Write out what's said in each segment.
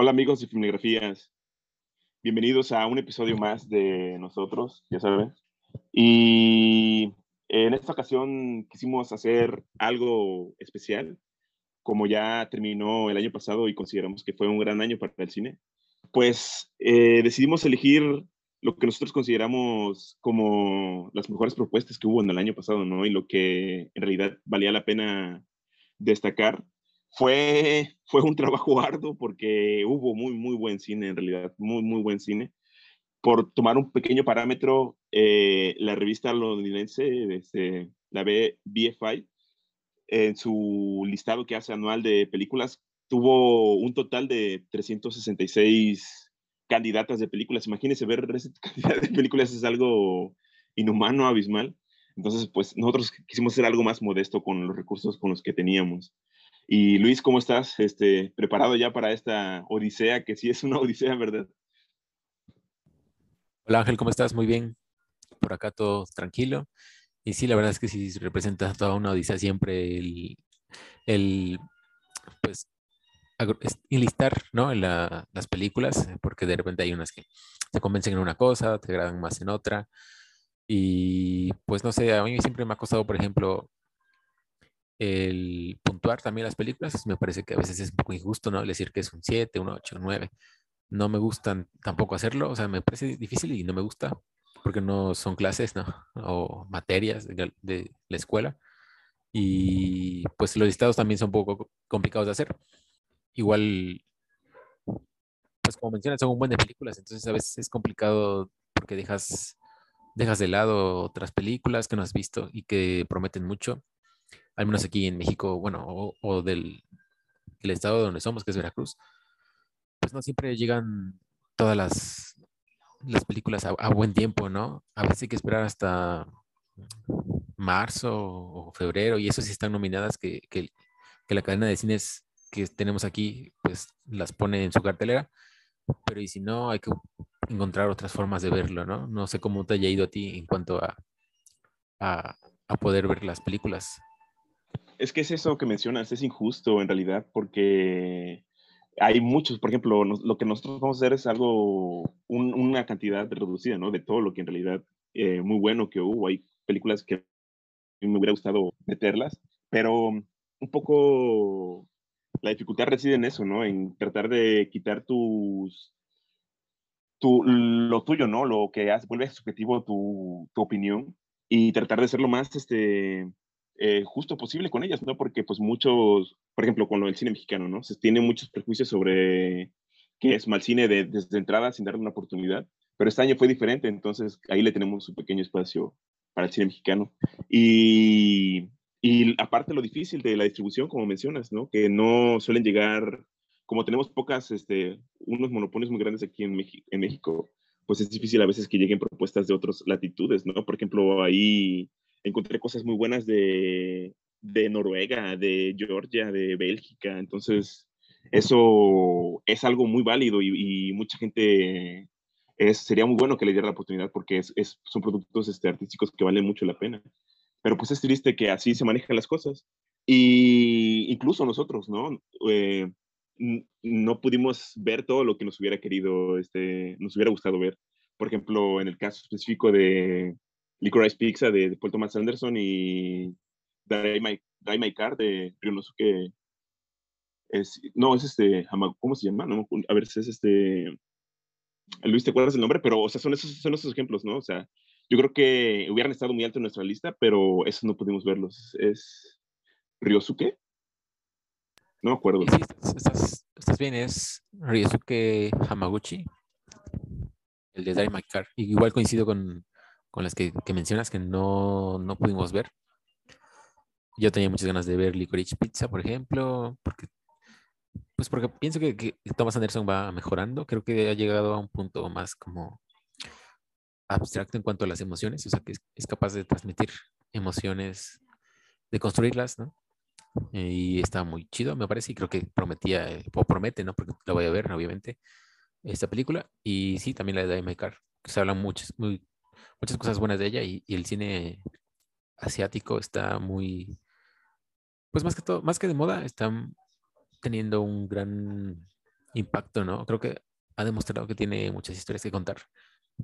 Hola amigos de Filmografías, bienvenidos a un episodio más de nosotros, ya saben. Y en esta ocasión quisimos hacer algo especial, como ya terminó el año pasado y consideramos que fue un gran año para el cine, pues eh, decidimos elegir lo que nosotros consideramos como las mejores propuestas que hubo en el año pasado, ¿no? Y lo que en realidad valía la pena destacar fue, fue un trabajo arduo porque hubo muy, muy buen cine, en realidad, muy, muy buen cine. Por tomar un pequeño parámetro, eh, la revista londinense, este, la BFI, en su listado que hace anual de películas, tuvo un total de 366 candidatas de películas. Imagínense ver esa de películas es algo inhumano, abismal. Entonces, pues nosotros quisimos hacer algo más modesto con los recursos con los que teníamos. Y Luis, ¿cómo estás? Este, ¿Preparado ya para esta odisea? Que sí es una odisea, ¿verdad? Hola Ángel, ¿cómo estás? Muy bien. Por acá todo tranquilo. Y sí, la verdad es que sí representa toda una odisea siempre el, el pues, enlistar ¿no? Las películas, porque de repente hay unas que se convencen en una cosa, te agradan más en otra. Y pues no sé, a mí siempre me ha costado, por ejemplo, el puntuar también las películas, me parece que a veces es un poco injusto, ¿no? Decir que es un 7, un 8, un 9. No me gustan tampoco hacerlo, o sea, me parece difícil y no me gusta porque no son clases, ¿no? O materias de, la escuela. Y pues los listados también son un poco complicados de hacer. Igual, pues como mencionas, son un buen películas, entonces a veces es complicado porque dejas, dejas de lado otras películas que no has visto y que prometen mucho al menos aquí en México, bueno, o, del, estado donde somos, que es Veracruz, pues no siempre llegan todas las, las películas a, buen tiempo, ¿no? A veces hay que esperar hasta marzo o febrero, y eso sí están nominadas que, que, la cadena de cines que tenemos aquí, pues las pone en su cartelera, pero y si no, hay que encontrar otras formas de verlo, ¿no? No sé cómo te haya ido a ti en cuanto a, a, a poder ver las películas. Es que es eso que mencionas, es injusto en realidad, porque hay muchos, por ejemplo, lo que nosotros vamos a hacer es algo, una cantidad reducida, ¿no? De todo lo que en realidad eh, muy bueno que hubo. Hay películas que me hubiera gustado meterlas, pero un poco la dificultad reside en eso, ¿no? En tratar de quitar tus, tu, lo tuyo, ¿no? Lo que hace, vuelve subjetivo tu, tu opinión y tratar de hacerlo más, este, eh, justo posible con ellas, ¿no? Porque pues muchos, por ejemplo, con lo del cine mexicano, ¿no? Se tiene muchos prejuicios sobre que es mal cine desde entrada sin darle una oportunidad, pero este año fue diferente, entonces ahí le tenemos un pequeño espacio para el cine mexicano. Y, y aparte lo difícil de la distribución, como mencionas, ¿no? Que no suelen llegar, como tenemos pocas, este, unos monopolios muy grandes aquí en, en México, pues es difícil a veces que lleguen propuestas de otras latitudes, ¿no? Por ejemplo, ahí encontré cosas muy buenas de, de Noruega, de Georgia, de Bélgica. Entonces, eso es algo muy válido y, mucha gente es, sería muy bueno que le diera la oportunidad porque es, son productos este, artísticos que valen mucho la pena. Pero pues es triste que así se manejan las cosas. Y incluso nosotros, ¿no? Eh, no pudimos ver todo lo que nos hubiera querido, este, nos hubiera gustado ver. Por ejemplo, en el caso específico de, Licorice Pizza de, Paul Thomas Anderson y Drive My, Car de Ryonosuke. Es, no, es este, ¿cómo se llama? No, a ver es este. Luis, ¿te acuerdas el nombre? Pero, o sea, son esos, son esos ejemplos, ¿no? O sea, yo creo que hubieran estado muy alto en nuestra lista, pero esos no pudimos verlos. Es Ryosuke. No me acuerdo. Sí, estás, estás, bien, es Ryosuke Hamaguchi, el de Car. igual coincido con, con las que, mencionas que no, no, pudimos ver. Yo tenía muchas ganas de ver Licorice Pizza, por ejemplo, porque, pues porque pienso que, que, Thomas Anderson va mejorando. Creo que ha llegado a un punto más como abstracto en cuanto a las emociones, o sea, que es, capaz de transmitir emociones, de construirlas, ¿no? Y está muy chido, me parece, y creo que prometía, o promete, ¿no? Porque la voy a ver, obviamente, esta película. Y sí, también la de My Car, que se hablan muchas, muy, muchas cosas buenas de ella y, el cine asiático está muy, pues más que todo, más que de moda, están teniendo un gran impacto, ¿no? Creo que ha demostrado que tiene muchas historias que contar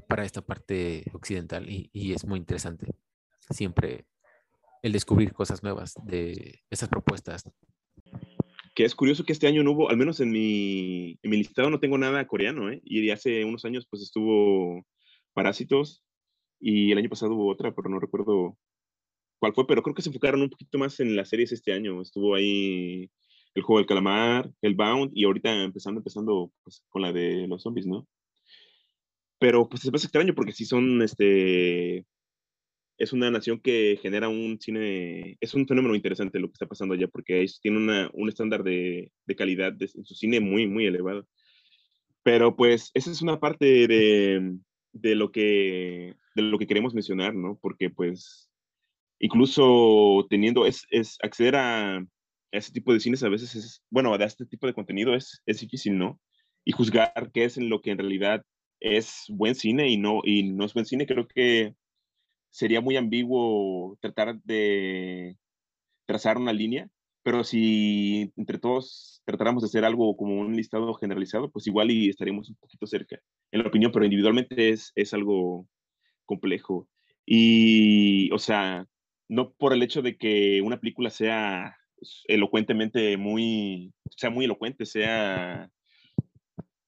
para esta parte occidental y, y es muy interesante siempre el descubrir cosas nuevas de esas propuestas. Que es curioso que este año no hubo, al menos en mi, en mi listado no tengo nada coreano, ¿eh? Y hace unos años pues estuvo Parásitos y el año pasado hubo otra, pero no recuerdo cuál fue, pero creo que se enfocaron un poquito más en las series este año. Estuvo ahí el juego del calamar, el Bound y ahorita empezando, empezando pues, con la de los zombies, ¿no? Pero pues es más extraño porque si son, este, es una nación que genera un cine, es un fenómeno interesante lo que está pasando allá porque ellos tienen un estándar de, de calidad en su cine muy, muy elevado. Pero pues esa es una parte de, de, lo que, de lo que queremos mencionar, ¿no? Porque pues incluso teniendo, es, es acceder a, ese tipo de cines a veces es, bueno, de este tipo de contenido es, es difícil, ¿no? Y juzgar qué es en lo que en realidad es buen cine y no, y no es buen cine, creo que sería muy ambiguo tratar de trazar una línea, pero si entre todos tratáramos de hacer algo como un listado generalizado, pues igual y estaríamos un poquito cerca, en la opinión, pero individualmente es, es algo complejo. Y, o sea, no por el hecho de que una película sea elocuentemente muy, sea muy elocuente, sea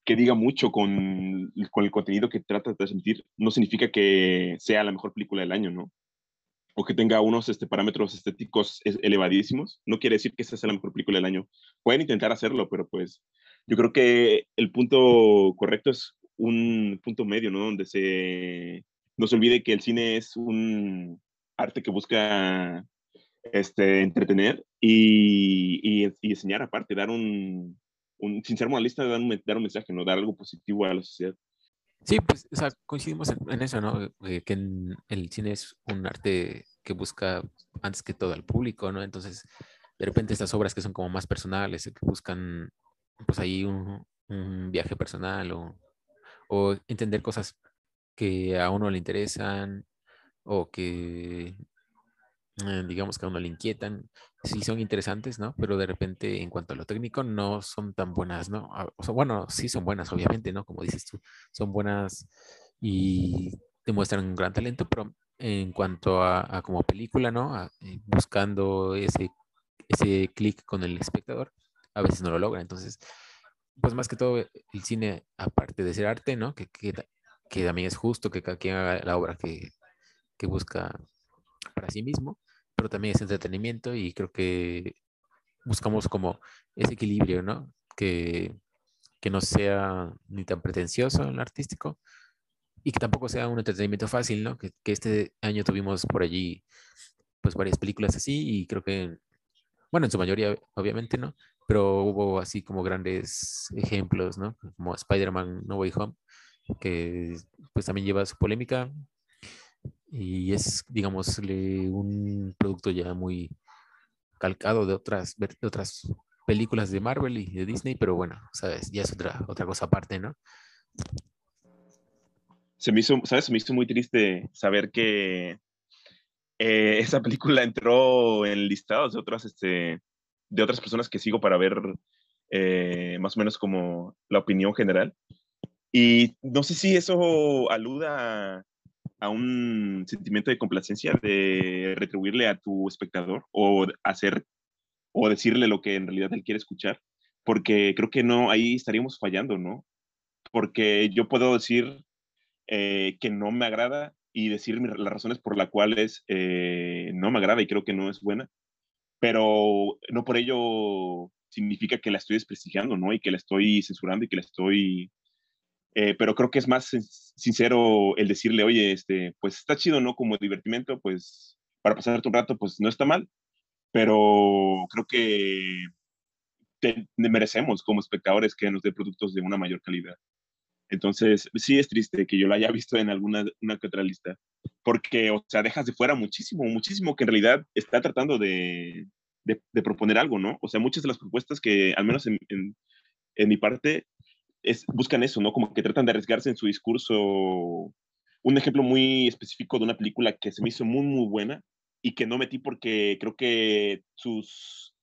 que diga mucho con, con el contenido que trata de transmitir, no significa que sea la mejor película del año, ¿no? O que tenga unos este, parámetros estéticos elevadísimos. No quiere decir que esa sea la mejor película del año. Pueden intentar hacerlo, pero pues yo creo que el punto correcto es un punto medio, ¿no? Donde se no se olvide que el cine es un arte que busca este, entretener y, enseñar aparte, dar un, un, sin ser moralista, dar un, dar un mensaje, ¿no? Dar algo positivo a la sociedad. Sí, pues, o sea, coincidimos en, eso, ¿no? Eh, que el cine es un arte que busca antes que todo al público, ¿no? Entonces, de repente estas obras que son como más personales, que buscan, pues ahí un, un viaje personal o, o, entender cosas que a uno le interesan o que eh, digamos que a uno le inquietan, sí son interesantes, ¿no? Pero de repente en cuanto a lo técnico no son tan buenas, ¿no? Ah, o sea, bueno, sí son buenas, obviamente, ¿no? Como dices tú, son buenas y demuestran un gran talento, pero en cuanto a, como película, ¿no? Eh, buscando ese, ese clic con el espectador, a veces no lo logra. Entonces, pues más que todo, el cine, aparte de ser arte, ¿no? Que, que, que también es justo que cada quien haga la obra que, que busca para sí mismo, pero también es entretenimiento y creo que buscamos como ese equilibrio, ¿no? Que, que no sea ni tan pretencioso en lo artístico y que tampoco sea un entretenimiento fácil, ¿no? Que, que este año tuvimos por allí pues varias películas así y creo que, bueno, en su mayoría obviamente, ¿no? Pero hubo así como grandes ejemplos, ¿no? Como Spider-Man No Way Home, que pues también lleva su polémica, y es, digamos, un producto ya muy calcado de otras, de otras películas de Marvel y de Disney, pero bueno, sabes, ya es otra, otra cosa aparte, ¿no? Se me hizo, ¿sabes? Se me hizo muy triste saber que eh, esa película entró en listados de otras, este, de otras personas que sigo para ver eh, más o menos como la opinión general. Y no sé si eso aluda a un sentimiento de complacencia, de retribuirle a tu espectador o hacer o decirle lo que en realidad él quiere escuchar, porque creo que no, ahí estaríamos fallando, ¿no? Porque yo puedo decir eh, que no me agrada y decir las razones por las cuales eh, no me agrada y creo que no es buena, pero no por ello significa que la estoy desprestigiando, ¿no? Y que la estoy censurando y que la estoy eh, pero creo que es más sincero el decirle, oye, este, pues está chido, ¿no? Como divertimento, pues para pasarte un rato, pues no está mal, pero creo que merecemos como espectadores que nos dé productos de una mayor calidad. Entonces, sí es triste que yo lo haya visto en alguna una otra lista, porque, o sea, dejas de fuera muchísimo, muchísimo que en realidad está tratando de, de, proponer algo, ¿no? O sea, muchas de las propuestas que, al menos en, en, en mi parte, buscan eso, ¿no? Como que tratan de arriesgarse en su discurso. Un ejemplo muy específico de una película que se me hizo muy, muy buena y que no metí porque creo que sus,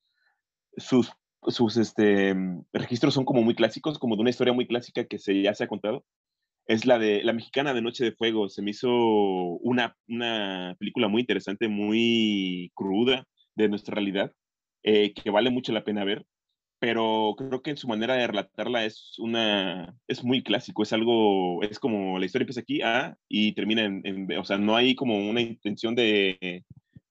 sus sus este, registros son como muy clásicos, como de una historia muy clásica que se, ya se ha contado. Es la de la mexicana de Noche de Fuego. Se me hizo una, una película muy interesante, muy cruda de nuestra realidad, eh, que vale mucho la pena ver pero creo que en su manera de relatarla es una es muy clásico, es algo, es como la historia empieza aquí A y termina en, en, B, o sea, no hay como una intención de,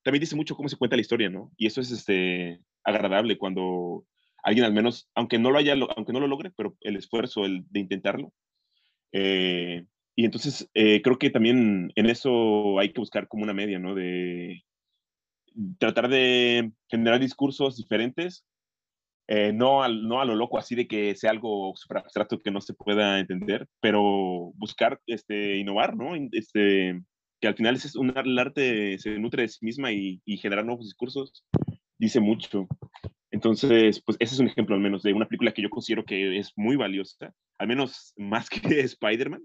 también dice mucho cómo se cuenta la historia, ¿no? Y eso es este, agradable cuando alguien al menos, aunque no lo haya, aunque no lo logre, pero el esfuerzo el de intentarlo. Eh, y entonces eh, creo que también en eso hay que buscar como una media, ¿no? De tratar de generar discursos diferentes eh, no, al, no a lo loco, así de que sea algo súper abstracto que no se pueda entender, pero buscar este, innovar, ¿no? Este, que al final es un, el arte se nutre de sí misma y, y, generar nuevos discursos, dice mucho. Entonces, pues ese es un ejemplo al menos de una película que yo considero que es muy valiosa, al menos más que Spider-Man,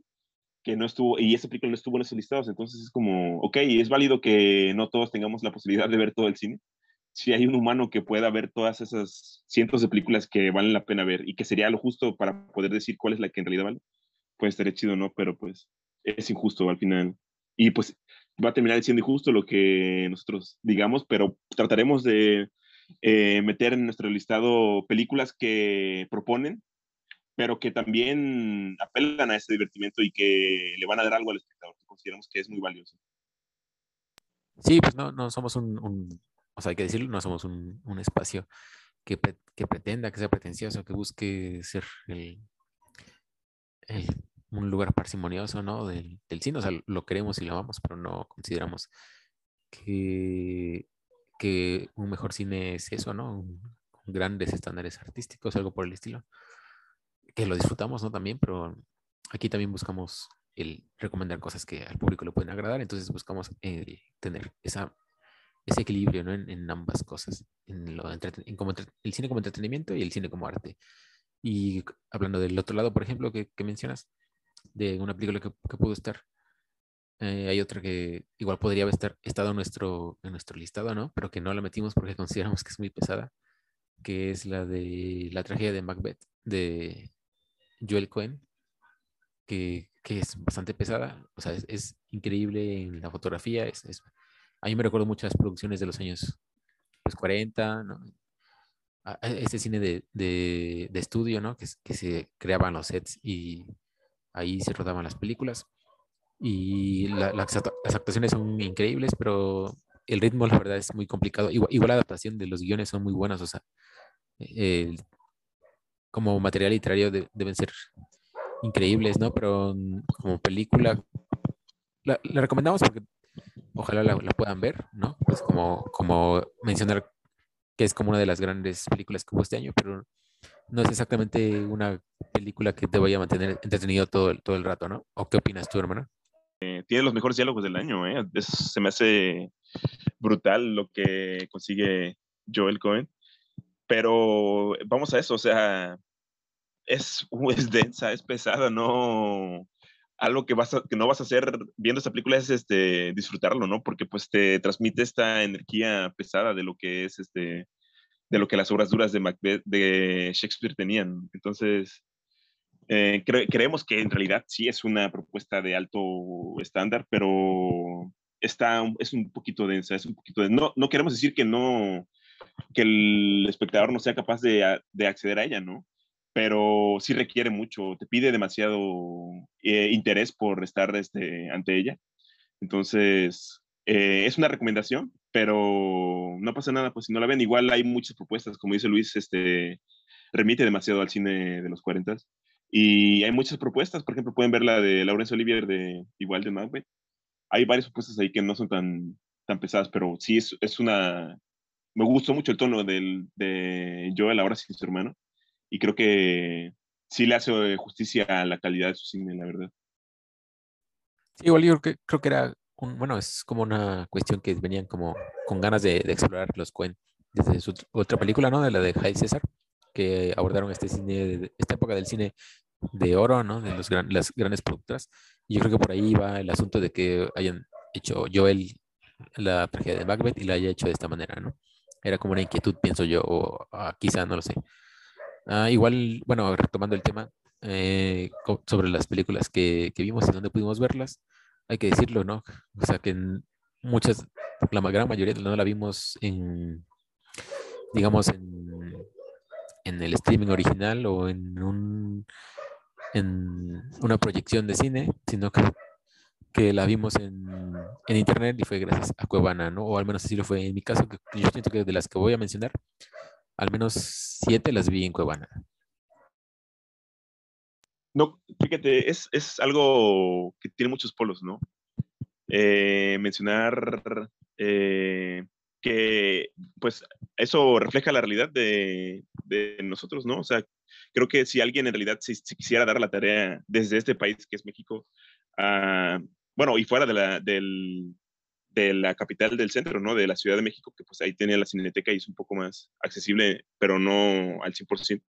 que no estuvo, y esa película no estuvo en esos listados, entonces es como, ok, es válido que no todos tengamos la posibilidad de ver todo el cine, si hay un humano que pueda ver todas esas cientos de películas que valen la pena ver y que sería lo justo para poder decir cuál es la que en realidad vale, pues estaría chido, ¿no? Pero pues es injusto al final. Y pues va a terminar siendo injusto lo que nosotros digamos, pero trataremos de eh, meter en nuestro listado películas que proponen, pero que también apelan a ese divertimento y que le van a dar algo al espectador, que consideramos que es muy valioso. Sí, pues no, no somos un, un o sea, hay que decirlo, no somos un, un espacio que, que, pretenda, que sea pretencioso, que busque ser el, el, un lugar parsimonioso, ¿no? Del, cine, o sea, lo queremos y lo amamos, pero no consideramos que, que un mejor cine es eso, ¿no? Un, grandes estándares artísticos, algo por el estilo. Que lo disfrutamos, ¿no? También, pero aquí también buscamos el recomendar cosas que al público le pueden agradar, entonces buscamos el tener esa ese equilibrio ¿no? en, en, ambas cosas, en, lo en como el cine como entretenimiento y el cine como arte. Y hablando del otro lado, por ejemplo, que, que mencionas, de una película que, que pudo estar, eh, hay otra que igual podría haber estar, estado en nuestro, en nuestro listado, ¿no? Pero que no la metimos porque consideramos que es muy pesada, que es la de la tragedia de Macbeth, de Joel Cohen, que, que es bastante pesada, o sea, es, es increíble en la fotografía, es, es a mí me recuerdo muchas producciones de los años pues, 40, ¿no? Este cine de, de, de estudio, ¿no? Que, que, se creaban los sets y ahí se rodaban las películas. Y la, las actuaciones son increíbles, pero el ritmo, la verdad, es muy complicado. Igual, igual la adaptación de los guiones son muy buenas, o sea, el, como material literario de, deben ser increíbles, ¿no? Pero como película, la, la recomendamos porque ojalá la, puedan ver, ¿no? Pues como, como mencionar que es como una de las grandes películas que hubo este año, pero no es exactamente una película que te vaya a mantener entretenido todo, todo el rato, ¿no? ¿O qué opinas tú, hermano? Eh, tiene los mejores diálogos del año, ¿eh? se me hace brutal lo que consigue Joel Cohen. Pero vamos a eso, o sea, es, es densa, es pesada, no, algo que, vas que no vas a hacer viendo esta película es este, disfrutarlo, ¿no? Porque pues te transmite esta energía pesada de lo que es este, de lo que las obras duras de Macbeth, de Shakespeare tenían. Entonces, eh, creemos que en realidad sí es una propuesta de alto estándar, pero está, es un poquito densa, es un poquito no, no queremos decir que no, que el espectador no sea capaz de, de acceder a ella, ¿no? Pero sí requiere mucho, te pide demasiado eh, interés por estar este, ante ella. Entonces, eh, es una recomendación, pero no pasa nada, pues si no la ven, igual hay muchas propuestas, como dice Luis, este, remite demasiado al cine de los 40 y hay muchas propuestas, por ejemplo, pueden ver la de Laurence Olivier de igual de Macbeth. Hay varias propuestas ahí que no son tan, tan pesadas, pero sí es, es una... Me gustó mucho el tono del, de Joel ahora sin su hermano y creo que sí le hace justicia a la calidad de su cine, la verdad. Sí, igual yo creo que, era, un, bueno, es como una cuestión que venían como con ganas de, explorar los Coen desde su otra película, ¿no? De la de High César, que abordaron este cine, esta época del cine de oro, ¿no? De los las grandes productoras. Y yo creo que por ahí va el asunto de que hayan hecho Joel la tragedia de Macbeth y la haya hecho de esta manera, ¿no? era como una inquietud, pienso yo, o ah, quizá, no lo sé. Ah, igual, bueno, retomando el tema eh, sobre las películas que, que, vimos y dónde pudimos verlas, hay que decirlo, ¿no? O sea, que muchas, la gran mayoría no la vimos en, digamos, en, en el streaming original o en un en una proyección de cine, sino que, que la vimos en, en, internet y fue gracias a Cuevana, ¿no? O al menos así lo fue en mi caso, que yo siento que de las que voy a mencionar, al menos siete las vi en Cuevana. No, fíjate, es, es algo que tiene muchos polos, ¿no? Eh, mencionar eh, que, pues, eso refleja la realidad de, de, nosotros, ¿no? O sea, creo que si alguien en realidad si, quisiera dar la tarea desde este país que es México, uh, bueno, y fuera de la, del, de la capital del centro, ¿no? De la Ciudad de México, que pues ahí tiene la cineteca y es un poco más accesible, pero no al 100%,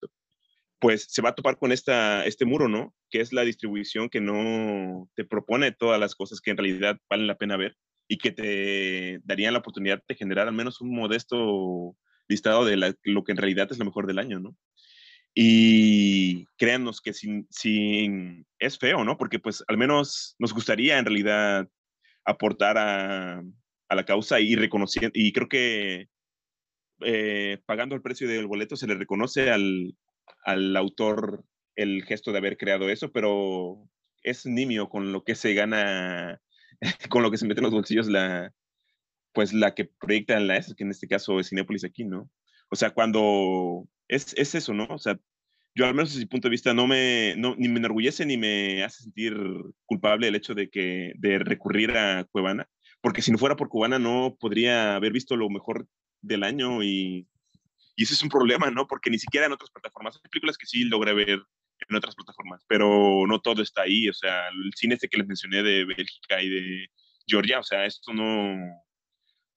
pues se va a topar con esta, este muro, ¿no? Que es la distribución que no te propone todas las cosas que en realidad valen la pena ver y que te darían la oportunidad de generar al menos un modesto listado de lo que en realidad es lo mejor del año, ¿no? Y créannos que sin, sin, es feo, ¿no? Porque pues al menos nos gustaría en realidad aportar a, la causa y reconociendo, y creo que eh, pagando el precio del boleto se le reconoce al, autor el gesto de haber creado eso, pero es nimio con lo que se gana, con lo que se mete en los bolsillos la, pues la que proyecta en la que en este caso es Cinépolis aquí, ¿no? O sea, cuando es, es eso, ¿no? O sea, yo al menos desde mi punto de vista no me, ni me enorgullece ni me hace sentir culpable el hecho de que, de recurrir a Cuevana, porque si no fuera por Cuevana no podría haber visto lo mejor del año y, y ese es un problema, ¿no? Porque ni siquiera en otras plataformas, hay películas que sí logré ver en otras plataformas, pero no todo está ahí, o sea, el cine este que les mencioné de Bélgica y de Georgia, o sea, esto no,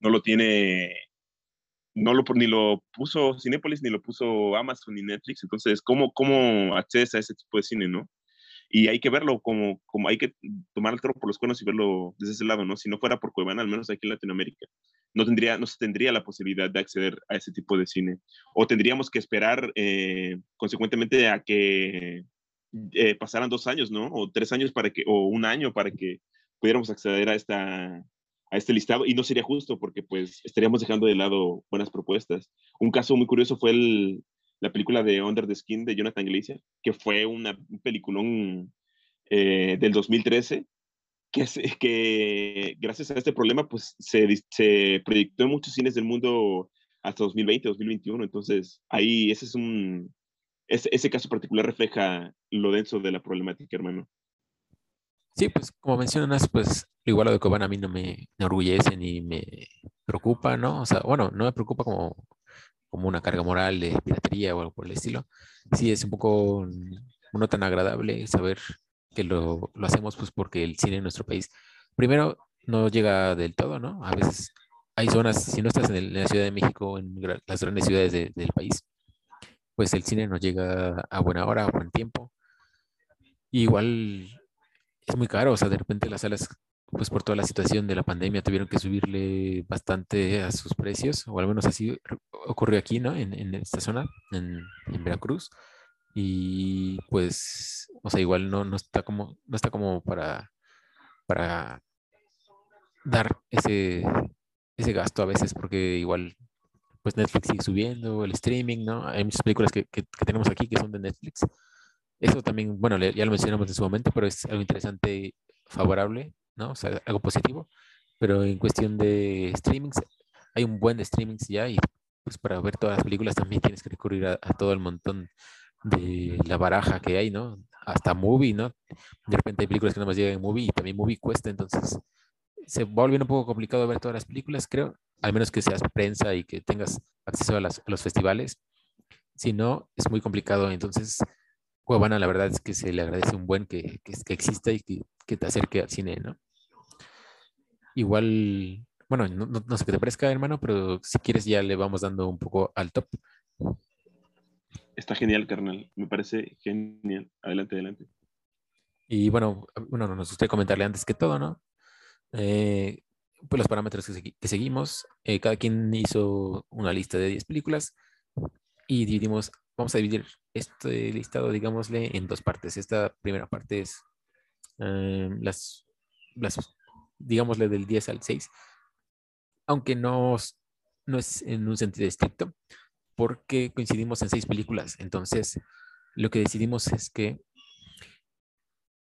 no lo tiene no lo, ni lo puso Cinepolis, ni lo puso Amazon, ni Netflix. Entonces, ¿cómo, cómo accedes a ese tipo de cine, no? Y hay que verlo como, como hay que tomar el toro por los cuernos y verlo desde ese lado, ¿no? Si no fuera por Cuevana, al menos aquí en Latinoamérica, no, tendría, no se tendría la posibilidad de acceder a ese tipo de cine. O tendríamos que esperar, eh, consecuentemente, a que eh, pasaran dos años, ¿no? O tres años para que, o un año para que pudiéramos acceder a esta, a este listado y no sería justo porque pues estaríamos dejando de lado buenas propuestas. Un caso muy curioso fue el, la película de Under the Skin de Jonathan Glazer, que fue una, un peliculón eh, del 2013 que, que gracias a este problema pues se, se proyectó en muchos cines del mundo hasta 2020, 2021. Entonces ahí ese es un, ese, ese caso particular refleja lo denso de la problemática, hermano. Sí, pues como mencionas, pues igual lo de Cobán a mí no me enorgullece ni me preocupa, ¿no? O sea, bueno, no me preocupa como, como una carga moral de piratería o algo por el estilo. Sí, es un poco no tan agradable saber que lo, lo hacemos pues porque el cine en nuestro país, primero, no llega del todo, ¿no? A veces hay zonas, si no estás en, la Ciudad de México, en las grandes ciudades del país, pues el cine no llega a buena hora, a buen tiempo. igual es muy caro, o sea, de repente las salas, pues por toda la situación de la pandemia, tuvieron que subirle bastante a sus precios, o al menos así ocurrió aquí, ¿no? En, en esta zona, en, en, Veracruz. Y pues, o sea, igual no, no está como, no está como para, para dar ese, ese gasto a veces, porque igual pues Netflix sigue subiendo, el streaming, ¿no? Hay muchas películas que, que, que tenemos aquí que son de Netflix eso también, bueno, ya lo mencionamos en su momento, pero es algo interesante, favorable, ¿no? O sea, algo positivo. Pero en cuestión de streamings, hay un buen de streamings ya y pues para ver todas las películas también tienes que recurrir a, todo el montón de la baraja que hay, ¿no? Hasta movie, ¿no? De repente hay películas que no más llegan en movie y también movie cuesta, entonces se va volviendo un poco complicado ver todas las películas, creo, al menos que seas prensa y que tengas acceso a, las, a los festivales. Si no, es muy complicado, entonces Cuevana, la verdad es que se le agradece un buen que, que, que exista y que, que, te acerque al cine, ¿no? Igual, bueno, no, no, sé qué te parezca, hermano, pero si quieres ya le vamos dando un poco al top. Está genial, carnal. Me parece genial. Adelante, adelante. Y bueno, bueno, nos gustaría comentarle antes que todo, ¿no? Eh, pues los parámetros que, seguimos. Eh, cada quien hizo una lista de 10 películas y dividimos, vamos a dividir este listado, digámosle, en dos partes. Esta primera parte es eh, las, las, digámosle, del 10 al 6, aunque no, no es en un sentido estricto, porque coincidimos en seis películas. Entonces, lo que decidimos es que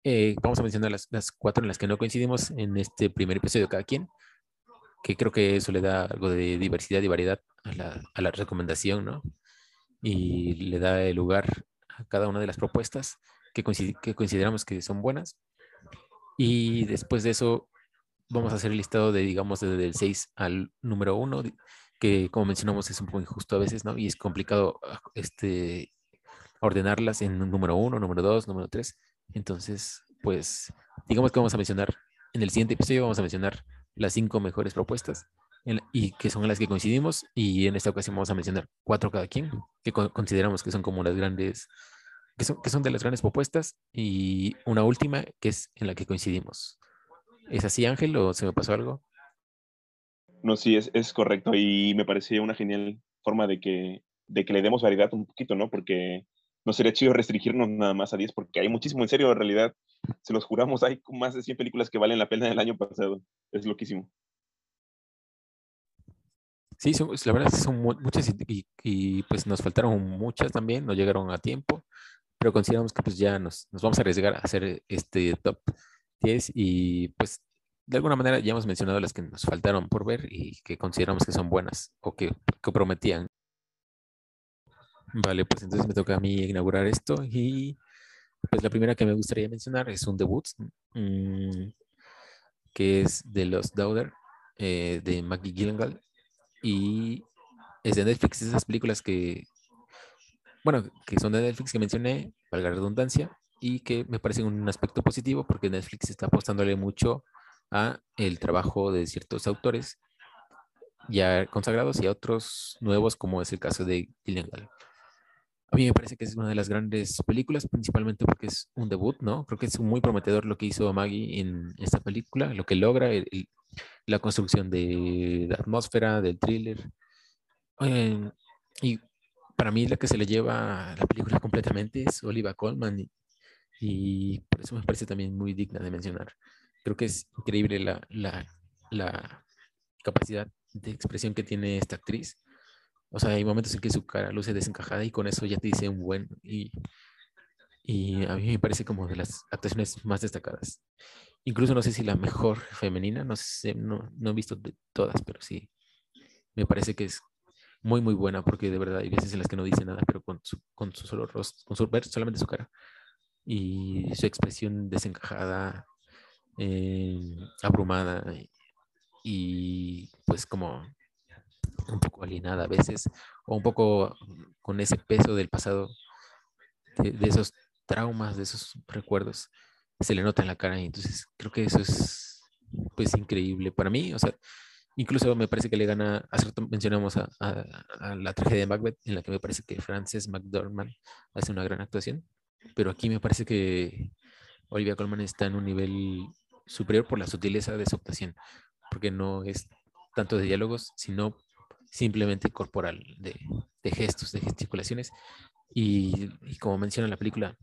eh, vamos a mencionar las, las, cuatro en las que no coincidimos en este primer episodio cada quien, que creo que eso le da algo de diversidad y variedad a la, a la recomendación, ¿no? Y le da lugar a cada una de las propuestas que, que consideramos que son buenas. Y después de eso, vamos a hacer el listado de, digamos, desde el 6 al número 1, que como mencionamos es un poco injusto a veces, ¿no? Y es complicado ah, este, ordenarlas en número 1, número 2, número 3. Entonces, pues, digamos que vamos a mencionar, en el siguiente episodio vamos a mencionar las cinco mejores propuestas y que son las que coincidimos y en esta ocasión vamos a mencionar cuatro cada quien que consideramos que son como las grandes que son, que son de las grandes propuestas y una última que es en la que coincidimos. ¿Es así Ángel o se me pasó algo? No, sí, es, es correcto y me parecía una genial forma de que, de que le demos variedad un poquito, ¿no? Porque no sería chido restringirnos nada más a 10 porque hay muchísimo, en serio, en realidad, se los juramos, hay más de 100 películas que valen la pena del año pasado. Es loquísimo. Sí, son, la verdad son muchas y, pues nos faltaron muchas también, no llegaron a tiempo, pero consideramos que pues ya nos, nos vamos a arriesgar a hacer este top 10 y pues de alguna manera ya hemos mencionado las que nos faltaron por ver y que consideramos que son buenas o que, que prometían. Vale, pues entonces me toca a mí inaugurar esto y pues la primera que me gustaría mencionar es un debut mm, que es de los Dauder eh, de Maggie Gyllenhaal y es de Netflix, esas películas que, bueno, que son de Netflix que mencioné, valga la redundancia, y que me parecen un aspecto positivo porque Netflix está apostándole mucho a el trabajo de ciertos autores ya consagrados y a otros nuevos como es el caso de Gyllenhaal. A mí me parece que es una de las grandes películas, principalmente porque es un debut, ¿no? Creo que es muy prometedor lo que hizo Maggie en esta película, lo que logra, la construcción de la atmósfera, del thriller. Y para mí la que se le lleva la película completamente es Oliva Colman y, por eso me parece también muy digna de mencionar. Creo que es increíble la, la, la capacidad de expresión que tiene esta actriz o sea, hay momentos en que su cara luce desencajada y con eso ya te dice un buen. Y, y a mí me parece como de las actuaciones más destacadas. Incluso no sé si la mejor femenina, no sé, no, no he visto de todas, pero sí, me parece que es muy, muy buena porque de verdad hay veces en las que no dice nada, pero con su, con solo rostro, con su, ver solamente su cara y su expresión desencajada, eh, abrumada y pues como un poco alienada a veces, o un poco con ese peso del pasado, de, esos traumas, de esos recuerdos, se le nota en la cara y entonces creo que eso es pues increíble para mí, o sea, incluso me parece que le gana, hace rato mencionamos a, la tragedia de Macbeth, en la que me parece que Frances McDormand hace una gran actuación, pero aquí me parece que Olivia Colman está en un nivel superior por la sutileza de su actuación, porque no es tanto de diálogos, sino simplemente corporal, de, gestos, de gesticulaciones. Y, como menciona la película,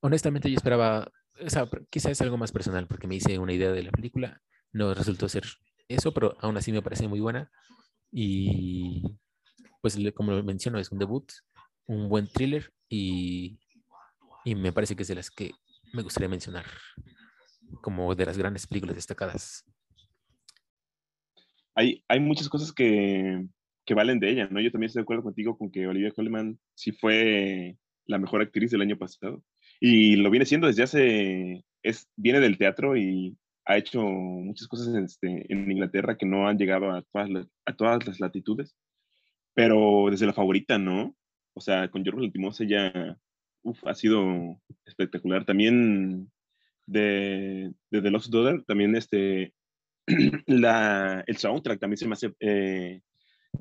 honestamente yo esperaba, o quizás es algo más personal porque me hice una idea de la película, no resultó ser eso, pero aún así me parece muy buena. Y pues como lo menciono, es un debut, un buen thriller y, y me parece que es de las que me gustaría mencionar como de las grandes películas destacadas hay, hay muchas cosas que, que, valen de ella, ¿no? Yo también estoy de acuerdo contigo con que Olivia Colman sí fue la mejor actriz del año pasado. Y lo viene siendo desde hace, es, viene del teatro y ha hecho muchas cosas en, este, en Inglaterra que no han llegado a todas, las, a todas las latitudes. Pero desde la favorita, ¿no? O sea, con Yorgos Lanthimos ella uf, ha sido espectacular. También de, de The Lost Daughter, también este, la, el soundtrack también se me hace eh,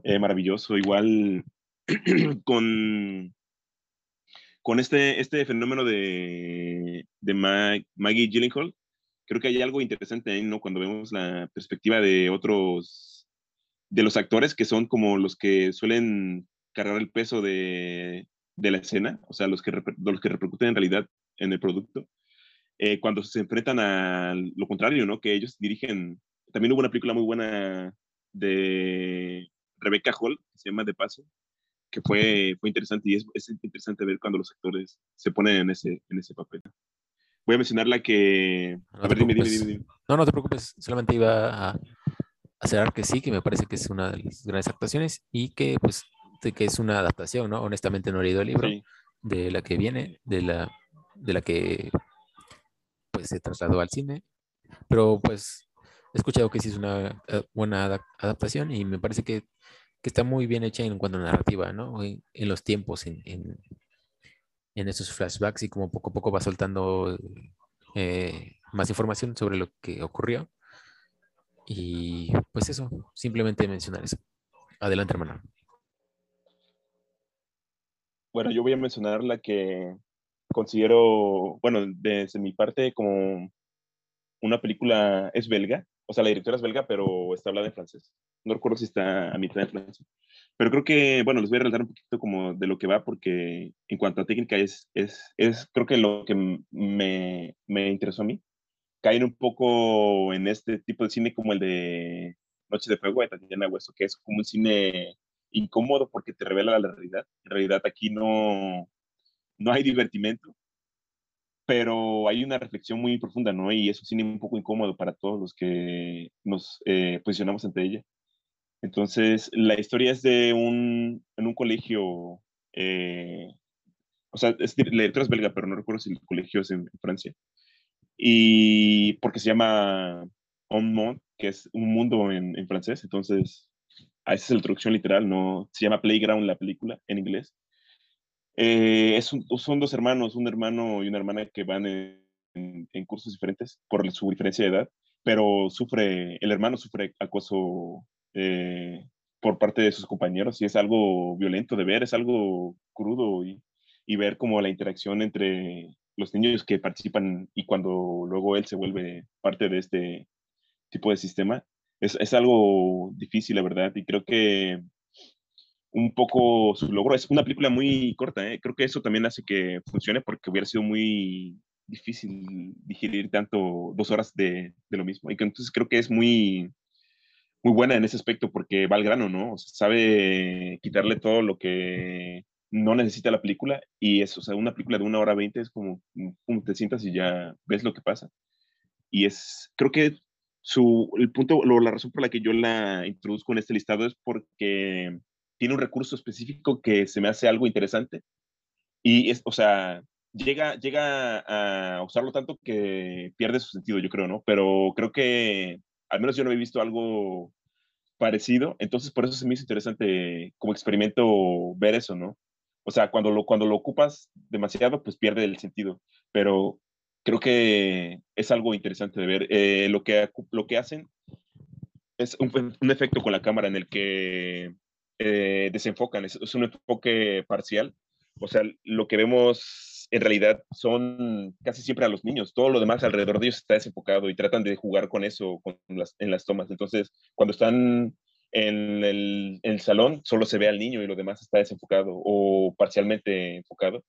eh, maravilloso. Igual con, con este, este fenómeno de, Maggie Gyllenhaal, creo que hay algo interesante ahí, ¿no? Cuando vemos la perspectiva de otros, de los actores que son como los que suelen cargar el peso de, de la escena, o sea, los que, los que repercuten en realidad en el producto, eh, cuando se enfrentan a lo contrario, ¿no? Que ellos dirigen, también hubo una película muy buena de Rebecca Hall, se llama De Paso, que fue, fue interesante y es, es, interesante ver cuando los actores se ponen en ese, en ese papel. Voy a mencionar la que... No, a ver, dime, dime, dime, no, no te preocupes, solamente iba a aclarar que sí, que me parece que es una de las grandes actuaciones y que pues que es una adaptación, ¿no? Honestamente no he leído el libro de la que viene, de la, de la que pues se trasladó al cine, pero pues he escuchado que sí es una eh, buena adaptación y me parece que, que está muy bien hecha en cuanto a narrativa, ¿no? En, los tiempos, en, en, en, esos flashbacks y como poco a poco va soltando eh, más información sobre lo que ocurrió. Y pues eso, simplemente mencionar eso. Adelante, hermano. Bueno, yo voy a mencionar la que considero, bueno, desde mi parte como una película, es belga, o sea, la directora es belga, pero está hablada en francés. No recuerdo si está a mitad en francés. Pero creo que, bueno, les voy a relatar un poquito como de lo que va, porque en cuanto a técnica es, es, es creo que lo que me, me interesó a mí. Caer un poco en este tipo de cine como el de Noche de Fuego de Tatiana Hueso, que es como un cine incómodo porque te revela la realidad. En realidad aquí no, no hay divertimento, pero hay una reflexión muy profunda, ¿no? Y eso sí un poco incómodo para todos los que nos eh, posicionamos ante ella. Entonces, la historia es de un, en un colegio, eh, o sea, es, la directora es belga, pero no recuerdo si el colegio es en, Francia. Y porque se llama Un Monde, que es un mundo en, en francés, entonces esa es la traducción literal, no se llama Playground la película en inglés. Eh, es son dos hermanos, un hermano y una hermana que van en, cursos diferentes por su diferencia de edad, pero sufre, el hermano sufre acoso eh, por parte de sus compañeros y es algo violento de ver, es algo crudo y, y ver como la interacción entre los niños que participan y cuando luego él se vuelve parte de este tipo de sistema es, es, algo difícil, la verdad, y creo que un poco su logro es una película muy corta, ¿eh? creo que eso también hace que funcione porque hubiera sido muy difícil digerir tanto dos horas de, de lo mismo, y que entonces creo que es muy, muy buena en ese aspecto porque va al grano, ¿no? Sabe quitarle todo lo que no necesita la película y es, o sea, una película de una hora veinte es como, como te sientas y ya ves lo que pasa. Y es, creo que su, el punto, la razón por la que yo la introduzco en este listado es porque tiene un recurso específico que se me hace algo interesante. Y es, o sea, llega, llega a usarlo tanto que pierde su sentido, yo creo, ¿no? Pero creo que al menos yo no he visto algo parecido, entonces por eso se me hizo interesante como experimento ver eso, ¿no? O sea, cuando lo, cuando lo ocupas demasiado, pues pierde el sentido, pero creo que es algo interesante de ver. Eh, lo, que, lo que hacen es un, un, efecto con la cámara en el que eh, desenfocan, es, un enfoque parcial. O sea, lo que vemos en realidad son casi siempre a los niños, todo lo demás alrededor de ellos está desenfocado y tratan de jugar con eso con las, en las tomas. Entonces, cuando están en el, en el salón, solo se ve al niño y lo demás está desenfocado o parcialmente enfocado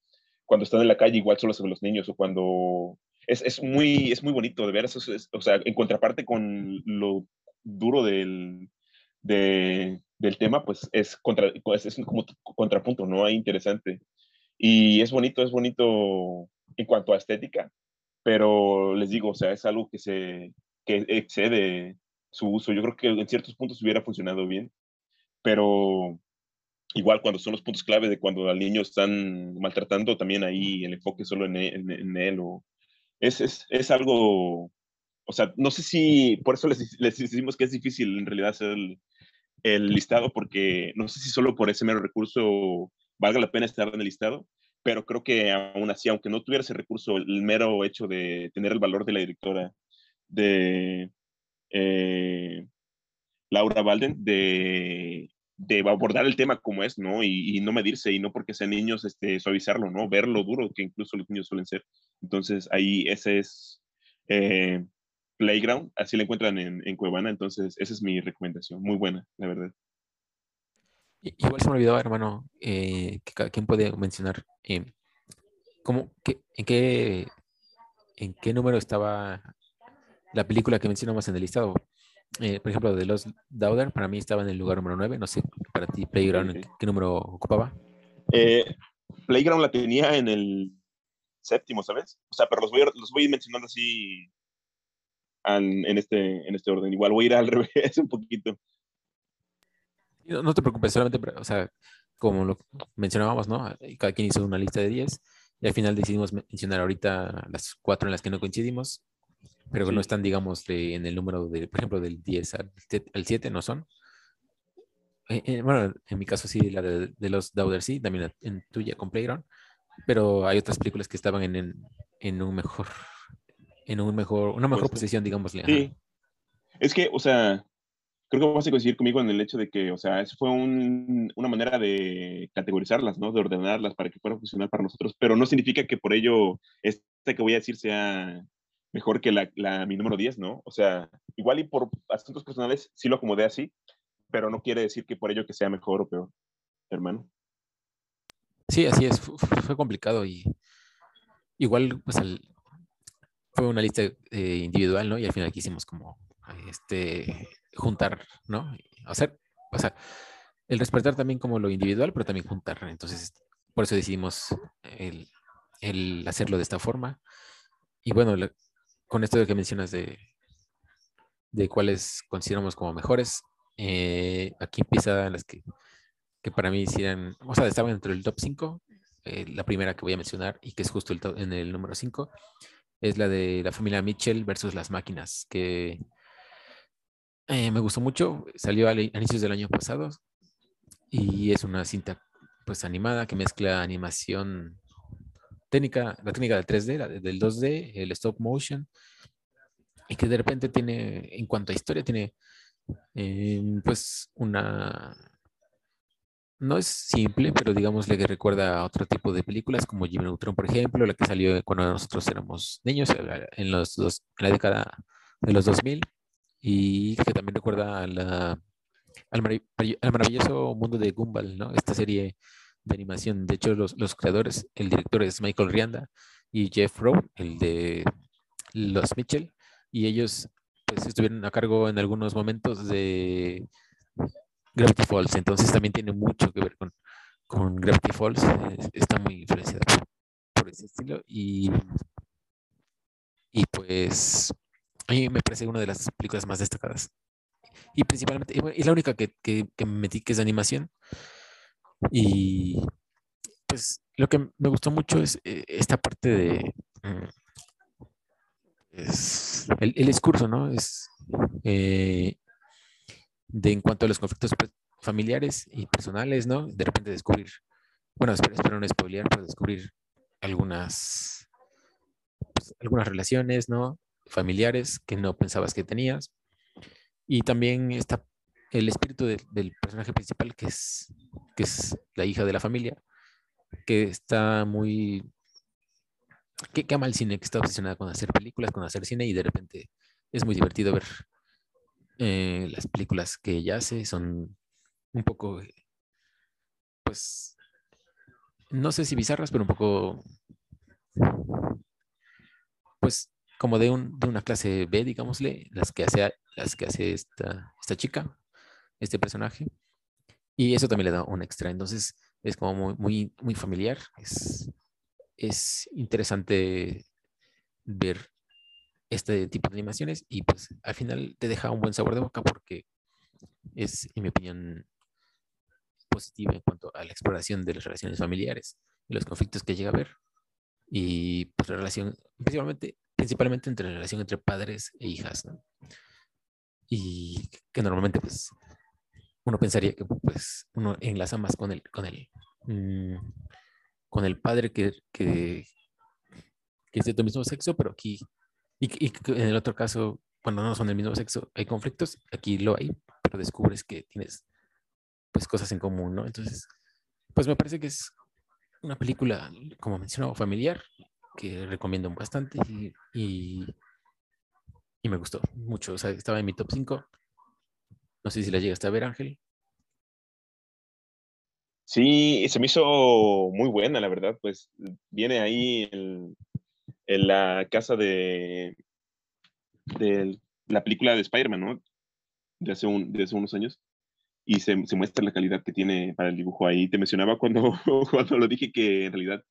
cuando están en la calle igual solo se ven los niños o cuando es, es, muy, es muy bonito de ver eso, es, o sea, en contraparte con lo duro del, de, del tema, pues es, contra, pues es como contrapunto, ¿no? Hay interesante. Y es bonito, es bonito en cuanto a estética, pero les digo, o sea, es algo que se que excede su uso. Yo creo que en ciertos puntos hubiera funcionado bien, pero igual cuando son los puntos clave de cuando al niño están maltratando, también ahí el enfoque solo en, e, en, él. O, es, es, es, algo, o sea, no sé si, por eso les, les decimos que es difícil en realidad hacer el, el, listado, porque no sé si solo por ese mero recurso valga la pena estar en el listado, pero creo que aún así, aunque no tuviera ese recurso, el mero hecho de tener el valor de la directora, de eh, Laura Balden, de de abordar el tema como es, ¿no? Y, no medirse, y no porque sean niños, este, suavizarlo, ¿no? Ver lo duro que incluso los niños suelen ser. Entonces, ahí ese es, eh, Playground, así la encuentran en, en Cuevana, entonces esa es mi recomendación, muy buena, la verdad. Igual se me olvidó, hermano, eh, quien puede mencionar eh, ¿cómo, qué, en, qué, en qué número estaba la película que mencionamos en el listado. Eh, por ejemplo, de los Dauder, para mí estaba en el lugar número 9. No sé, para ti, Playground, ¿qué número ocupaba? Playground la tenía en el séptimo, ¿sabes? O sea, pero los voy, los voy mencionando así en, este, en este orden. Igual voy a ir al revés un poquito. No, te preocupes, solamente, o sea, como lo mencionábamos, ¿no? Cada quien hizo una lista de 10 y al final decidimos mencionar ahorita las cuatro en las que no coincidimos, pero que no están, digamos, en el número, de, por ejemplo, del 10 al, 7, no son. Eh, eh, bueno, en mi caso sí, la de, los Dauder sí, también en tuya con Playground, pero hay otras películas que estaban en, en, un mejor, en un mejor, una mejor posición, digamos. Sí. Es que, o sea, creo que vas a coincidir conmigo en el hecho de que, o sea, eso fue una manera de categorizarlas, ¿no? De ordenarlas para que puedan funcionar para nosotros, pero no significa que por ello este que voy a decir sea mejor que la, la, mi número 10, ¿no? O sea, igual y por asuntos personales sí lo acomodé así, pero no quiere decir que por ello que sea mejor o peor, hermano. Sí, así es, fue, complicado y igual pues una lista eh, individual, ¿no? Y al final quisimos como este juntar, ¿no? Hacer, o sea, el respetar también como lo individual, pero también juntar. Entonces, por eso decidimos el, el hacerlo de esta forma. Y bueno, con esto de que mencionas de, de cuáles consideramos como mejores, eh, aquí empiezan las que, que para mí hicieran, o sea, estaban entre el top 5. Eh, la primera que voy a mencionar y que es justo el en el número 5 es la de la familia Mitchell versus las máquinas, que eh, me gustó mucho, salió a, inicios del año pasado y es una cinta pues animada que mezcla animación técnica, la técnica del 3D, del 2D, el stop motion y que de repente tiene, en cuanto a historia, tiene em, pues una, no es simple, pero digamos que recuerda a otro tipo de películas como Jimmy Neutron, por ejemplo, la que salió cuando nosotros éramos niños, en, los dos, la década de los 2000 y que también recuerda la, al, maravilloso mundo de Gumball, ¿no? Esta serie de animación. De hecho, los, los creadores, el director es Michael Rianda y Jeff Rowe, el de Los Mitchell, y ellos pues estuvieron a cargo en algunos momentos de Gravity Falls, entonces también tiene mucho que ver con, con Gravity Falls, está muy influenciado por, ese estilo y, y pues a mí me parece una de las películas más destacadas. Y principalmente, y la única que, que, me metí que es de animación. Y pues lo que me gustó mucho es eh, esta parte de... Mm, es el, discurso, ¿no? Es eh, de en cuanto a los conflictos familiares y personales, ¿no? De repente descubrir, bueno, espero, espero no spoilear, pero descubrir algunas, pues, algunas relaciones, ¿no? familiares que no pensabas que tenías. Y también está el espíritu del personaje principal, que es, que es la hija de la familia, que está muy... que, ama el cine, que está obsesionada con hacer películas, con hacer cine y de repente es muy divertido ver eh, las películas que ella hace. Son un poco, pues, no sé si bizarras, pero un poco, pues, como de, un, de una clase B, digámosle, las que hace, las que hace esta, esta chica, este personaje. Y eso también le da un extra. Entonces es como muy, muy, muy familiar. Es, es interesante ver este tipo de animaciones y pues al final te deja un buen sabor de boca porque es, en mi opinión, positiva en cuanto a la exploración de las relaciones familiares y los conflictos que llega a ver. Y pues la relación, principalmente principalmente entre la relación entre padres e hijas, ¿no? Y que normalmente, pues, uno pensaría que, pues, uno enlaza más con el, con el, mm, con el padre que, que, que es de tu mismo sexo, pero aquí, y, y en el otro caso, cuando no son del mismo sexo, hay conflictos, aquí lo hay, pero descubres que tienes, pues, cosas en común, ¿no? Entonces, pues me parece que es una película, como mencionaba, familiar, que recomiendo bastante y, y, me gustó mucho. O sea, estaba en mi top 5. No sé si la llegaste a ver, Ángel. Sí, se me hizo muy buena, la verdad. Pues viene ahí en, la casa de, de la película de Spider-Man, ¿no? De hace, un, de hace unos años. Y se, se, muestra la calidad que tiene para el dibujo ahí. Te mencionaba cuando, cuando lo dije que en realidad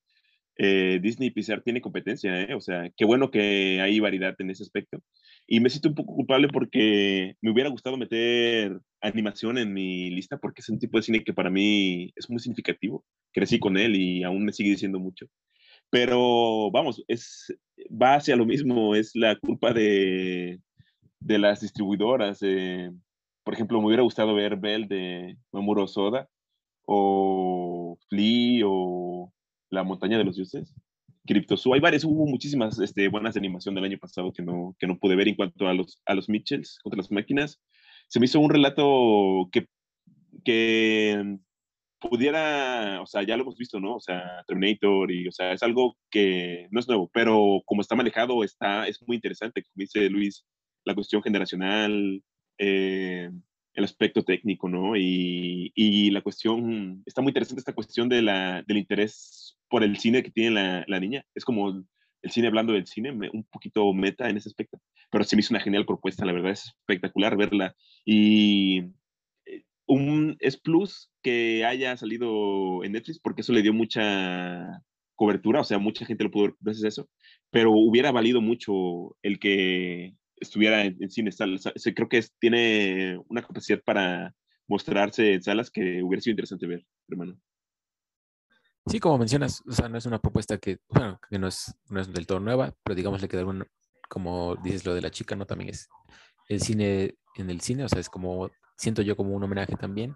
eh, Disney Pixar tiene competencia, ¿eh? O sea, qué bueno que hay variedad en ese aspecto. Y me siento un poco culpable porque me hubiera gustado meter animación en mi lista porque es un tipo de cine que para mí es muy significativo. Crecí con él y aún me sigue diciendo mucho. Pero vamos, es, va hacia lo mismo, es la culpa de, de las distribuidoras. Eh, por ejemplo, me hubiera gustado ver Bell de Mamoru Soda o Flea o la montaña de los dioses, CryptoZoo. Hay varias, hubo muchísimas este, buenas de animación del año pasado que no, que no pude ver en cuanto a los, a los Mitchells contra las máquinas. Se me hizo un relato que, que pudiera, o sea, ya lo hemos visto, ¿no? O sea, Terminator y, o sea, es algo que no es nuevo, pero como está manejado, está, es muy interesante, como dice Luis, la cuestión generacional, eh, el aspecto técnico, ¿no? Y, y, la cuestión, está muy interesante esta cuestión de la, del interés por el cine que tiene la, la, niña. Es como el cine hablando del cine, un poquito meta en ese aspecto. Pero sí me hizo una genial propuesta, la verdad es espectacular verla. Y un, es plus que haya salido en Netflix porque eso le dio mucha cobertura, o sea, mucha gente lo pudo ver eso, pero hubiera valido mucho el que estuviera en, cine. Creo que tiene una capacidad para mostrarse en salas que hubiera sido interesante ver, hermano. Sí, como mencionas, o sea, no es una propuesta que, bueno, que no es, no es del todo nueva, pero digamos le queda un, como dices lo de la chica, ¿no? También es el cine en el cine, o sea, es como, siento yo como un homenaje también,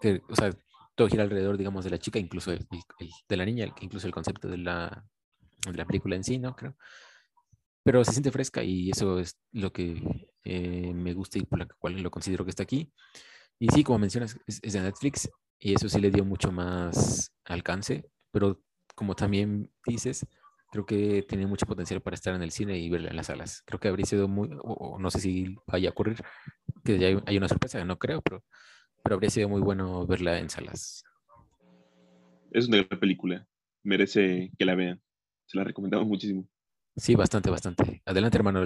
que, o sea, todo gira alrededor, digamos, de la chica, incluso de la niña, incluso el concepto de la, de la película en sí, ¿no? Creo. Pero se siente fresca y eso es lo que eh, me gusta y por la cual lo considero que está aquí. Y sí, como mencionas, es, es de Netflix y eso sí le dio mucho más alcance, pero como también dices, creo que tiene mucho potencial para estar en el cine y verla en las salas. Creo que habría sido muy, o, no sé si vaya a ocurrir, que ya hay, una sorpresa, no creo, pero, pero habría sido muy bueno verla en salas. Es una gran película, merece que la vean, se la recomendamos muchísimo. Sí, bastante, bastante. Adelante, hermano,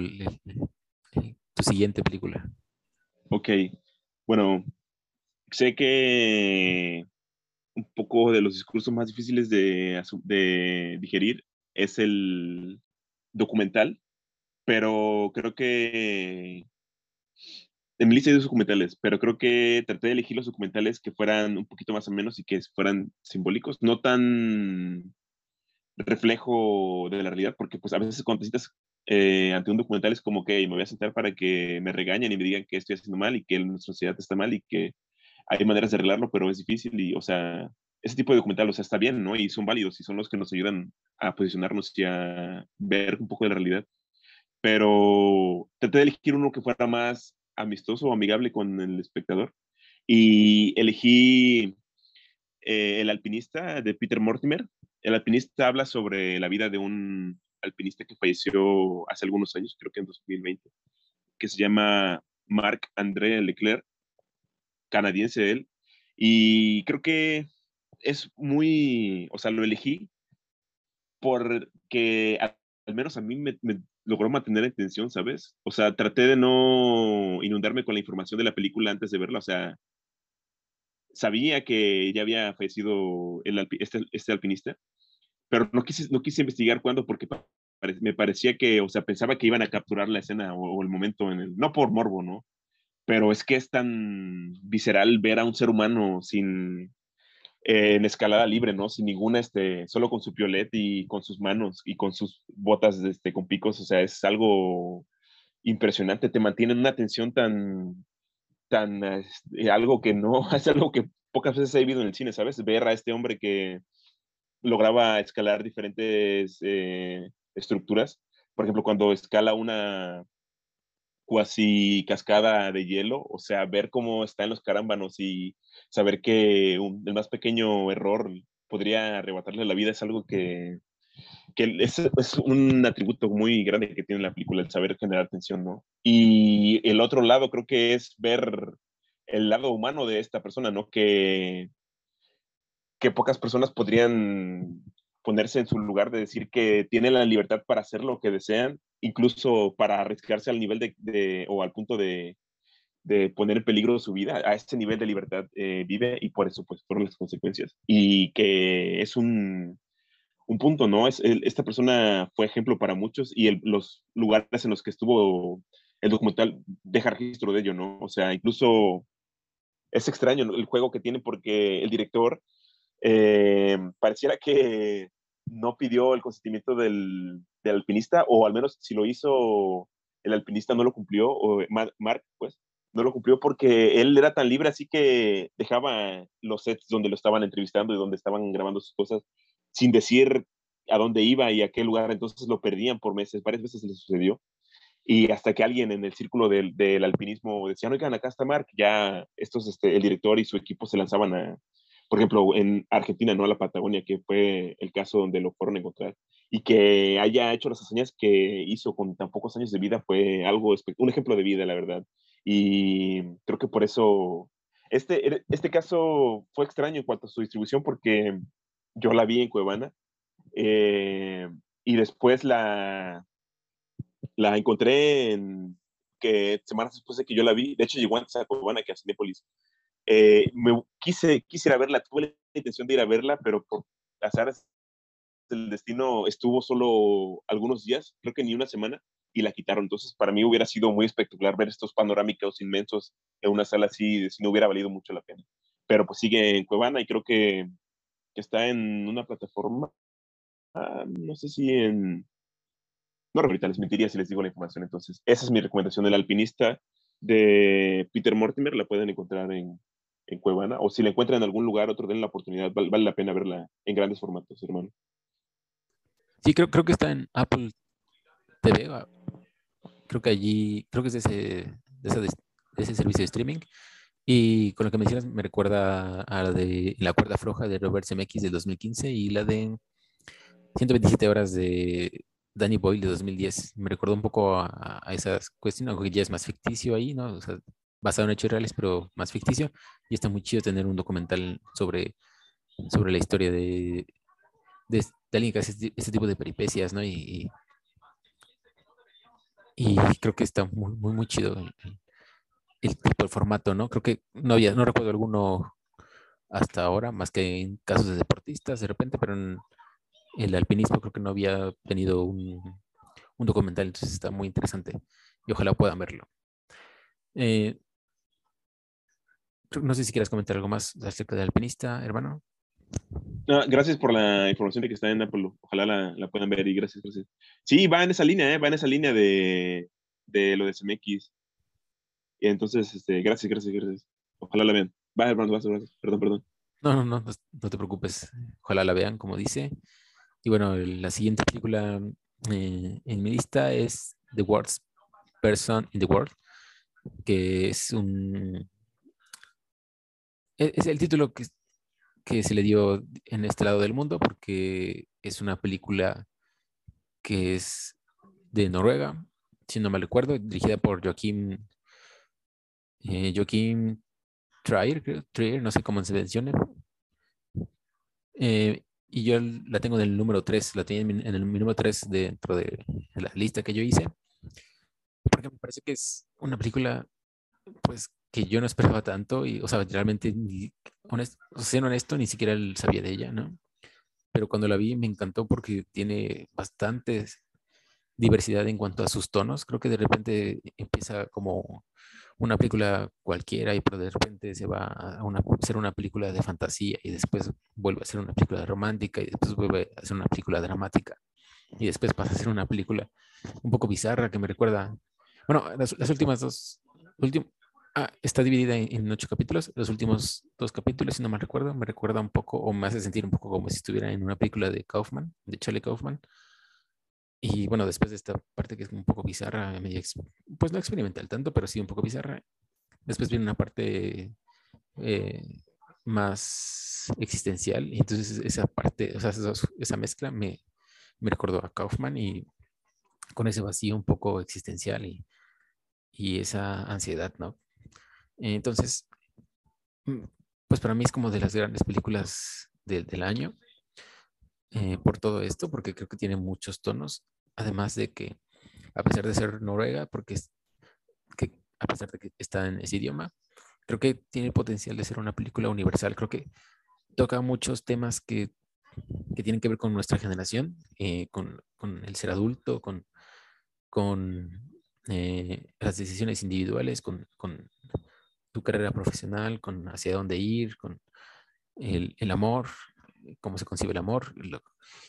tu siguiente película. Ok, bueno, sé que un poco de los discursos más difíciles de, digerir es el documental, pero creo que en mi lista de documentales, pero creo que traté de elegir los documentales que fueran un poquito más o menos y que fueran simbólicos, no tan reflejo de la realidad, porque pues a veces cuando te sientas eh, ante un documental es como que me voy a sentar para que me regañen y me digan que estoy haciendo mal y que nuestra sociedad está mal y que hay maneras de arreglarlo, pero es difícil y, o sea, ese tipo de documental, o sea, está bien, ¿no? Y son válidos y son los que nos ayudan a posicionarnos y a ver un poco de la realidad. Pero traté de elegir uno que fuera más amistoso o amigable con el espectador y elegí eh, El alpinista de Peter Mortimer. El alpinista habla sobre la vida de un alpinista que falleció hace algunos años, creo que en 2020, que se llama Marc André Leclerc canadiense él, y creo que es muy, o sea, lo elegí porque al menos a mí me, logró mantener la atención, ¿sabes? O sea, traté de no inundarme con la información de la película antes de verla, o sea, sabía que ya había fallecido el, este, este, alpinista, pero no quise, no quise investigar cuándo porque me parecía que, o sea, pensaba que iban a capturar la escena o, o el momento en el, no por morbo, ¿no? pero es que es tan visceral ver a un ser humano sin, eh, en escalada libre, ¿no? Sin ninguna, este, solo con su piolet y con sus manos y con sus botas, este, con picos, o sea, es algo impresionante, te mantiene en una tensión tan, tan, este, algo que no, es algo que pocas veces he vivido en el cine, ¿sabes? Ver a este hombre que lograba escalar diferentes eh, estructuras, por ejemplo, cuando escala una, cuasi cascada de hielo, o sea, ver cómo está en los carámbanos y saber que el más pequeño error podría arrebatarle la vida es algo que que es, un atributo muy grande que tiene la película, el saber generar tensión, ¿no? Y el otro lado creo que es ver el lado humano de esta persona, ¿no? Que, que pocas personas podrían ponerse en su lugar de decir que tienen la libertad para hacer lo que desean, incluso para arriesgarse al nivel de, o al punto de, de, poner en peligro su vida, a este nivel de libertad eh, vive y por eso pues fueron las consecuencias. Y que es un, un punto, ¿no? Es, esta persona fue ejemplo para muchos y los lugares en los que estuvo el documental deja registro de ello, ¿no? O sea, incluso es extraño el juego que tiene porque el director eh, pareciera que no pidió el consentimiento del, alpinista, o al menos si lo hizo, el alpinista no lo cumplió, o Mark, pues, no lo cumplió porque él era tan libre, así que dejaba los sets donde lo estaban entrevistando y donde estaban grabando sus cosas sin decir a dónde iba y a qué lugar, entonces lo perdían por meses, varias veces le sucedió. Y hasta que alguien en el círculo del, del alpinismo decía, oigan, acá está Mark, ya estos, este, el director y su equipo se lanzaban a, por ejemplo, en Argentina, no a la Patagonia, que fue el caso donde lo fueron a encontrar, y que haya hecho las hazañas que hizo con tan pocos años de vida fue algo, un ejemplo de vida, la verdad. Y creo que por eso, este, este caso fue extraño en cuanto a su distribución, porque yo la vi en Cuevana, eh, y después la, la encontré en que semanas después de que yo la vi, de hecho llegó antes a Cuevana que a Cinépolis. Eh, me quise, quisiera verla, tuve la intención de ir a verla, pero por áreas del destino estuvo solo algunos días, creo que ni una semana, y la quitaron. Entonces, para mí hubiera sido muy espectacular ver estos panorámicos inmensos en una sala así, si no hubiera valido mucho la pena. Pero pues sigue en Cuevana y creo que, que está en una plataforma, ah, no sé si en no, ahorita les mentiría si les digo la información. Entonces, esa es mi recomendación. El alpinista de Peter Mortimer la pueden encontrar en, en Cuevana. O si la encuentran en algún lugar, otro den la oportunidad. Vale, vale, la pena verla en grandes formatos, hermano. Sí, creo, creo que está en Apple TV. Creo que allí, creo que es de ese, de, de ese servicio de streaming. Y con lo que mencionas me recuerda a la de La cuerda floja de Robert Zemeckis del 2015 y la de 127 horas de Danny Boyle de 2010. Me recordó un poco a, esas cuestiones, aunque ya es más ficticio ahí, ¿no? O sea, basado en hechos reales, pero más ficticio. Y está muy chido tener un documental sobre, sobre la historia de, de, alguien que hace ese tipo de peripecias, ¿no? Y, y, creo que está muy, muy, muy chido el, el, tipo, de formato, ¿no? Creo que no había, no recuerdo alguno hasta ahora, más que en casos de deportistas de repente, pero en, el alpinismo creo que no había tenido un, documental, entonces está muy interesante y ojalá puedan verlo. Eh, no sé si quieras comentar algo más acerca del alpinista, hermano. gracias por la información de que está en Apolo. Ojalá la, puedan ver y gracias, gracias. Sí, va en esa línea, ¿eh? va en esa línea de, de lo de CMX. Y entonces, este, gracias, gracias, gracias. Ojalá la vean. Va, hermano, gracias. Perdón, perdón. No, no, no, no te preocupes. Ojalá la vean, como dice. Y bueno, la siguiente película eh, en mi lista es The Worst Person in the World, que es un... E-, es el título que, que se le dio en este lado del mundo porque es una película que es de Noruega, si no me recuerdo, dirigida por Joaquín eh, Trier, no sé cómo se menciona. Eh, y yo la tengo en el número 3, la tenía en, el número 3 dentro de la lista que yo hice, porque me parece que es una película pues que yo no esperaba tanto y, o sea, realmente, honesto, siendo honesto, ni siquiera sabía de ella, ¿no? Pero cuando la vi me encantó porque tiene bastante diversidad en cuanto a sus tonos. Creo que de repente empieza como una película cualquiera y pero de repente se va a una, ser una película de fantasía y después vuelve a ser una película romántica y después vuelve a ser una película dramática y después pasa a ser una película un poco bizarra que me recuerda, bueno, las, últimas dos, ah, está dividida en, ocho capítulos, los últimos dos capítulos, si no me recuerdo, me recuerda un poco o me hace sentir un poco como si estuviera en una película de Kaufman, de Charlie Kaufman. Y bueno, después de esta parte que es un poco bizarra, pues no experimental tanto, pero sí un poco bizarra. Después viene una parte eh, más existencial. Y entonces esa parte, o sea, esa mezcla me, me recordó a Kaufman y con ese vacío un poco existencial y, y esa ansiedad, ¿no? Entonces, mm, pues para mí es como de las grandes películas del año eh, por todo esto, porque creo que tiene muchos tonos, además de que a pesar de ser noruega, porque es, que a pesar de que está en ese idioma, creo que tiene el potencial de ser una película universal. Creo que toca muchos temas que, que tienen que ver con nuestra generación, eh, con, con, el ser adulto, con, con eh, las decisiones individuales, con, con, tu carrera profesional, con hacia dónde ir, con el, el amor, cómo se concibe el amor,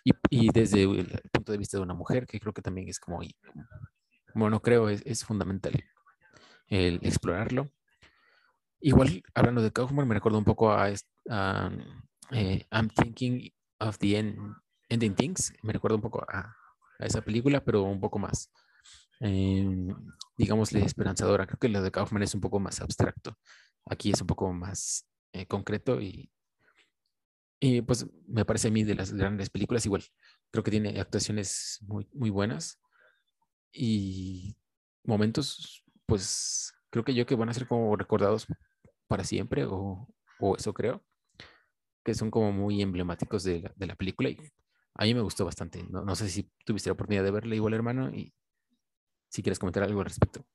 y, y, desde el punto de vista de una mujer, que creo que también es como, bueno, creo es, es fundamental explorarlo. Igual, hablando de Kaufman, me recuerdo un poco a, eh, I'm Thinking of the Ending Things. Me recuerdo un poco a, esa película, pero un poco más, eh, digámosle, esperanzadora. Creo que la de Kaufman es un poco más abstracto. Aquí es un poco más eh, concreto y, y pues me parece a mí de las grandes películas igual. Creo que tiene actuaciones muy, muy buenas y momentos, pues creo que yo que van a ser como recordados para siempre, o, eso creo, que son como muy emblemáticos de la, de la película y a mí me gustó bastante. No, no, sé si tuviste la oportunidad de verla igual, hermano, si quieres comentar algo al respecto.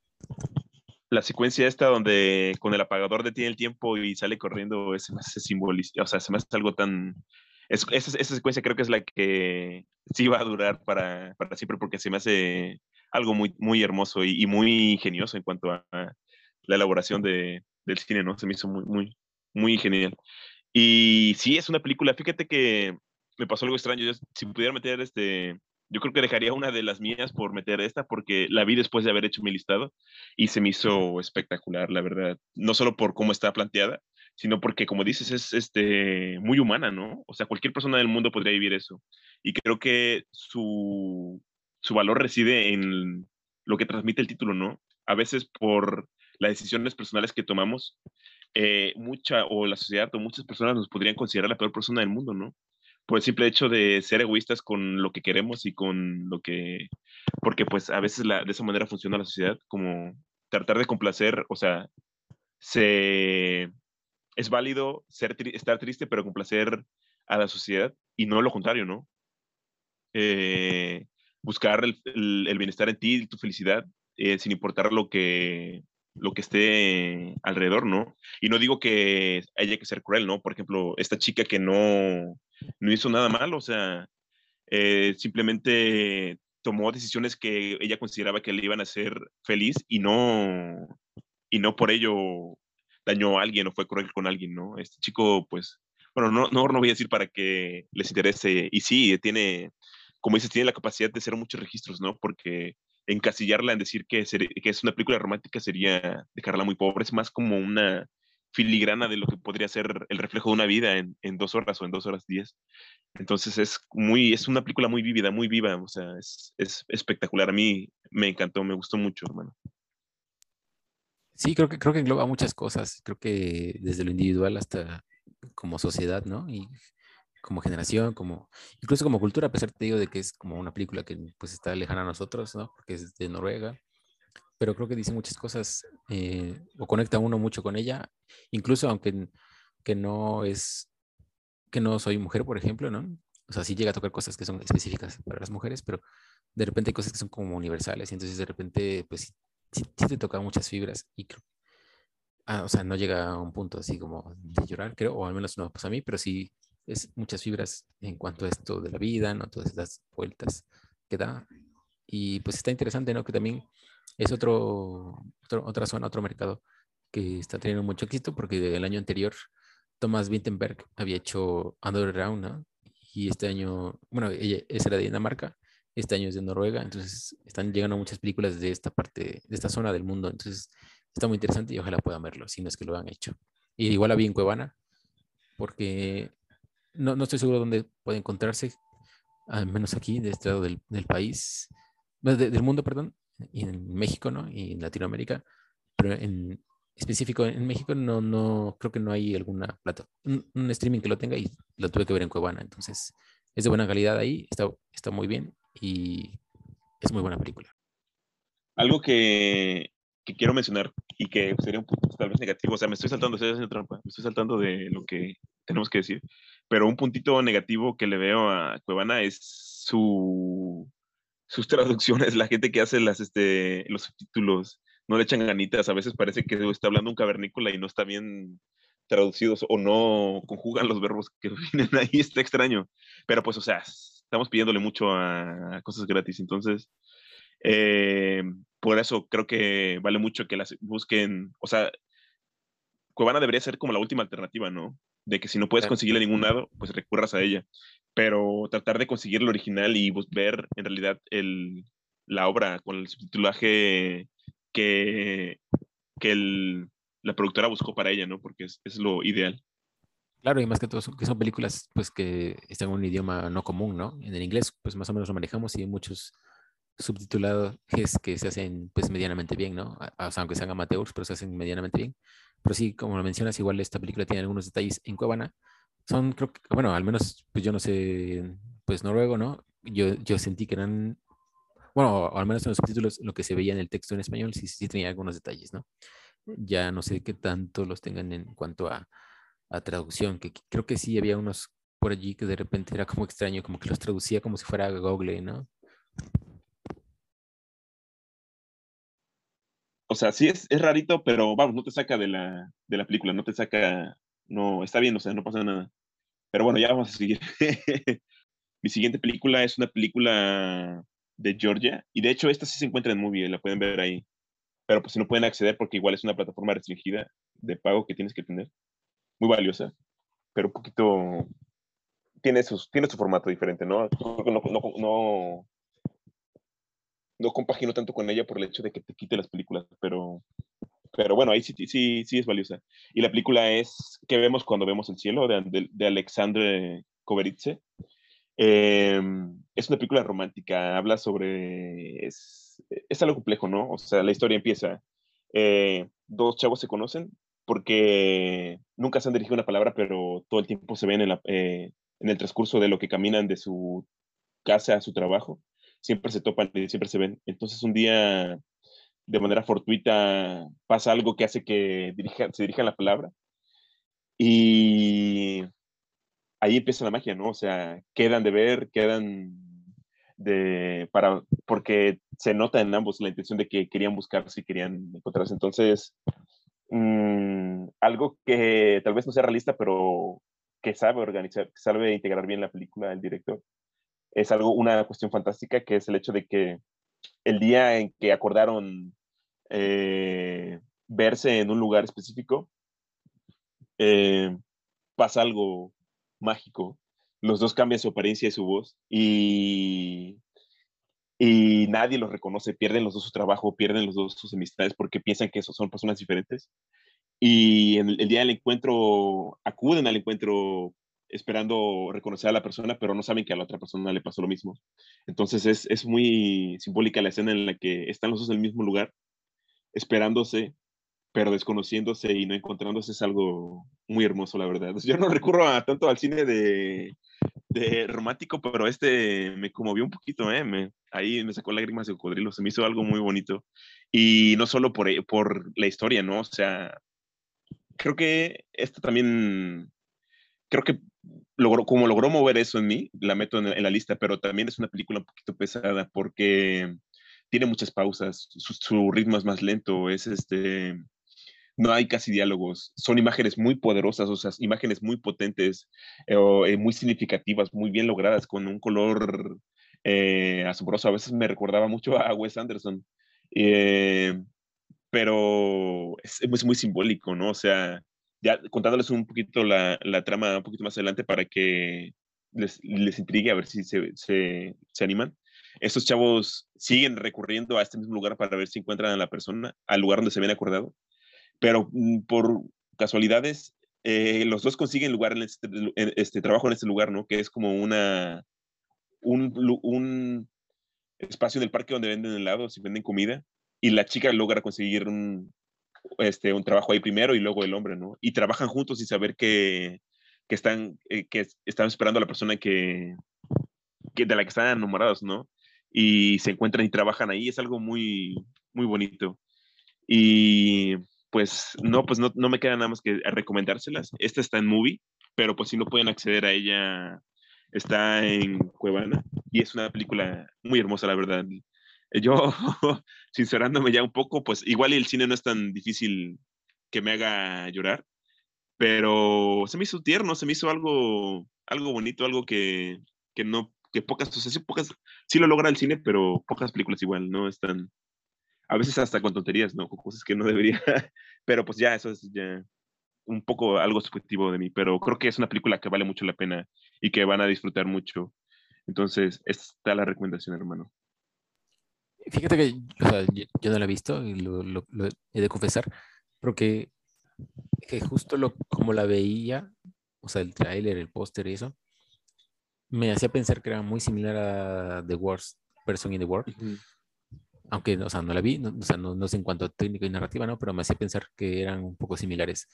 La secuencia esta donde con el apagador detiene el tiempo y sale corriendo, me hace simbolista, o sea, se me hace algo tan... Es, esa, esa, secuencia creo que es la que sí va a durar para, para siempre porque se me hace algo muy, muy hermoso y, y muy ingenioso en cuanto a la elaboración de, del cine, ¿no? Se me hizo muy, muy, muy genial. Y sí, es una película, fíjate que me pasó algo extraño, yo, si pudiera meter este, yo creo que dejaría una de las mías por meter esta, porque la vi después de haber hecho mi listado y se me hizo espectacular, la verdad. No solo por cómo está planteada, sino porque, como dices, es este, muy humana, ¿no? O sea, cualquier persona del mundo podría vivir eso. Y creo que su, su valor reside en lo que transmite el título, ¿no? A veces por las decisiones personales que tomamos, eh, mucha o la sociedad o muchas personas nos podrían considerar la peor persona del mundo, ¿no? Por el simple hecho de ser egoístas con lo que queremos y con lo que, porque pues a veces la, de esa manera funciona la sociedad, como tratar de complacer, o sea, se, es válido ser, estar triste, pero complacer a la sociedad y no lo contrario, ¿no? Eh, buscar el, el, bienestar en ti, tu felicidad, eh, sin importar lo que, lo que esté alrededor, ¿no? Y no digo que haya que ser cruel, ¿no? Por ejemplo, esta chica que no, no hizo nada mal, o sea, eh, simplemente tomó decisiones que ella consideraba que le iban a hacer feliz y no, y no por ello dañó a alguien o fue cruel con alguien, ¿no? Este chico, pues, bueno, no, no, no voy a decir para que les interese, y sí, tiene, como dices, tiene la capacidad de hacer muchos registros, ¿no? Porque encasillarla en decir que, que es una película romántica sería dejarla muy pobre, es más como una filigrana de lo que podría ser el reflejo de una vida en, en dos horas o en dos horas diez. Entonces es muy, es una película muy vívida, muy viva, o sea, es, es espectacular. A mí me encantó, me gustó mucho, hermano. Sí, creo que, creo que engloba muchas cosas. Creo que desde lo individual hasta como sociedad, ¿no? Y como generación, como incluso como cultura, a pesar te digo de que es como una película que pues está lejana a nosotros, ¿no? Porque es de Noruega, pero creo que dice muchas cosas eh, o conecta uno mucho con ella, incluso aunque que no es, que no soy mujer, por ejemplo, ¿no? O sea, sí llega a tocar cosas que son específicas para las mujeres, pero de repente hay cosas que son como universales, y entonces de repente, pues sí, sí te toca muchas fibras y creo, ah, o sea, no llega a un punto así como de llorar, creo, o al menos no pasa a mí, pero sí es muchas fibras en cuanto a esto de la vida, ¿no? Todas las vueltas que da. Y pues está interesante, ¿no? Que también es otro, otra zona, otro mercado que está teniendo mucho éxito porque el año anterior Thomas Wittenberg había hecho Underground, ¿no? Y este año, bueno, ella, esa era de Dinamarca, este año es de Noruega, entonces están llegando muchas películas de esta parte, de esta zona del mundo, entonces está muy interesante y ojalá puedan verlo, si no es que lo han hecho. Y igual había en Cuevana, porque no, no estoy seguro dónde puede encontrarse, al menos aquí, de este lado del, del país, del mundo, perdón, y en México, ¿no? Y en Latinoamérica, pero en específico en México no, no, creo que no hay alguna plata, un, streaming que lo tenga y lo tuve que ver en Cuevana, entonces es de buena calidad ahí, está, está muy bien y es muy buena película. Algo que, que quiero mencionar y que sería un punto tal vez negativo, o sea, me estoy saltando, estoy haciendo trampa, me estoy saltando de lo que tenemos que decir, pero un puntito negativo que le veo a Cuevana es su, sus traducciones, la gente que hace las, este, los subtítulos, no le echan ganitas, a veces parece que está hablando un cavernícola y no está bien traducidos o no conjugan los verbos que vienen ahí, está extraño. Pero pues, o sea, estamos pidiéndole mucho a, cosas gratis, entonces, eh, por eso creo que vale mucho que las busquen, o sea, Cuevana debería ser como la última alternativa, ¿no? De que si no puedes conseguirla en ningún lado, pues recurras a ella. Pero tratar de conseguir el original y ver en realidad el, la obra con el subtitulaje que, que el, la productora buscó para ella, ¿no? Porque es, es lo ideal. Claro, y más que todo, que son películas pues que están en un idioma no común, ¿no? En el inglés, pues más o menos lo manejamos y hay muchos subtitulados que se hacen pues medianamente bien, ¿no? O sea, aunque sean amateurs, pero se hacen medianamente bien. Pero sí, como lo mencionas, igual esta película tiene algunos detalles en Cuevana. Son, creo que, bueno, al menos, pues yo no sé, pues noruego, ¿no? Yo, yo sentí que eran, bueno, al menos en los subtítulos, lo que se veía en el texto en español, sí, sí tenía algunos detalles, ¿no? Ya no sé qué tanto los tengan en cuanto a, a traducción, que creo que sí había unos por allí que de repente era como extraño, como que los traducía como si fuera Google, ¿no? O sea, sí es, es rarito, pero vamos, no te saca de la, de la película, no te saca, no, está bien, o sea, no pasa nada. Pero bueno, ya vamos a seguir. Mi siguiente película es una película de Georgia, y de hecho esta sí se encuentra en Movie, la pueden ver ahí. Pero pues si no pueden acceder porque igual es una plataforma restringida de pago que tienes que tener. Muy valiosa, pero un poquito... Tiene, sus, tiene su formato diferente, ¿no? No, no, no, no compagino tanto con ella por el hecho de que te quite las películas, pero, pero bueno, ahí sí, sí, sí es valiosa. Y la película es ¿Qué vemos cuando vemos el cielo? de, de, de Alexandre Koveritze. Eh, es una película romántica, habla sobre... Es, es, algo complejo, ¿no? O sea, la historia empieza. Eh, dos chavos se conocen porque nunca se han dirigido una palabra, pero todo el tiempo se ven en, la, eh, en el transcurso de lo que caminan de su casa a su trabajo siempre se topan y siempre se ven. Entonces un día, de manera fortuita, pasa algo que hace que se dirijan la palabra. Y ahí empieza la magia, ¿no? O sea, quedan de ver, quedan de, para, porque se nota en ambos la intención de que querían buscarse y querían encontrarse. Entonces, mmm, algo que tal vez no sea realista, pero que sabe organizar, que sabe integrar bien la película el director, es algo, una cuestión fantástica, que es el hecho de que el día en que acordaron eh, verse en un lugar específico, eh, pasa algo mágico. Los dos cambian su apariencia y su voz y, y nadie los reconoce, pierden los dos su trabajo, pierden los dos sus amistades porque piensan que son personas diferentes. Y el día del encuentro, acuden al encuentro esperando reconocer a la persona, pero no saben que a la otra persona le pasó lo mismo. Entonces es, es muy simbólica la escena en la que están los dos en el mismo lugar, esperándose, pero desconociéndose y no encontrándose es algo muy hermoso, la verdad. Yo no recurro a, tanto al cine de, de romántico, pero este me conmovió un poquito, ¿eh? Me, ahí me sacó lágrimas de cocodrilo, se me hizo algo muy bonito. Y no solo por, por la historia, ¿no? O sea, creo que esto también creo que logró, como logró mover eso en mí, la meto en, la lista, pero también es una película un poquito pesada porque tiene muchas pausas, su, ritmo es más lento, es este, no hay casi diálogos, son imágenes muy poderosas, o sea, imágenes muy potentes, eh, eh, muy significativas, muy bien logradas, con un color eh, asombroso. A veces me recordaba mucho a Wes Anderson, pero es, es, muy simbólico, ¿no? O sea, ya contándoles un poquito la, la, trama un poquito más adelante para que les, les intrigue a ver si se, se, se, animan. Estos chavos siguen recurriendo a este mismo lugar para ver si encuentran a la persona, al lugar donde se habían acordado, pero mm, por casualidades, eh, los dos consiguen lugar este, en este, trabajo en este lugar, ¿no? Que es como una, un, un espacio en el parque donde venden helados y venden comida, y la chica logra conseguir un, este, un trabajo ahí primero y luego el hombre, ¿no? Y trabajan juntos y saber que, que están, eh, que están esperando a la persona que, que, de la que están enamorados, ¿no? Y se encuentran y trabajan ahí, es algo muy, muy bonito. Y pues no, pues no, no me queda nada más que recomendárselas. Esta está en Movie, pero pues si no pueden acceder a ella, está en Cuevana y es una película muy hermosa, la verdad. Yo, sincerándome ya un poco, pues igual el cine no es tan difícil que me haga llorar, pero se me hizo tierno, se me hizo algo, algo bonito, algo que, que no, que pocas, o sí, pocas, sí lo logra el cine, pero pocas películas igual, no están, a veces hasta con tonterías, ¿no? Cosas que no debería, pero pues ya, eso es ya un poco algo subjetivo de mí, pero creo que es una película que vale mucho la pena y que van a disfrutar mucho. Entonces, está la recomendación, hermano. Fíjate que yo, no la he visto y lo, he de confesar, pero que, que justo lo, como la veía, o sea, el tráiler, el póster y eso, me hacía pensar que era muy similar a The Worst Person in the World. Aunque, o sea, no la vi, no, o sea, no, sé en cuanto a técnica y narrativa, ¿no? Pero me hacía pensar que eran un poco similares.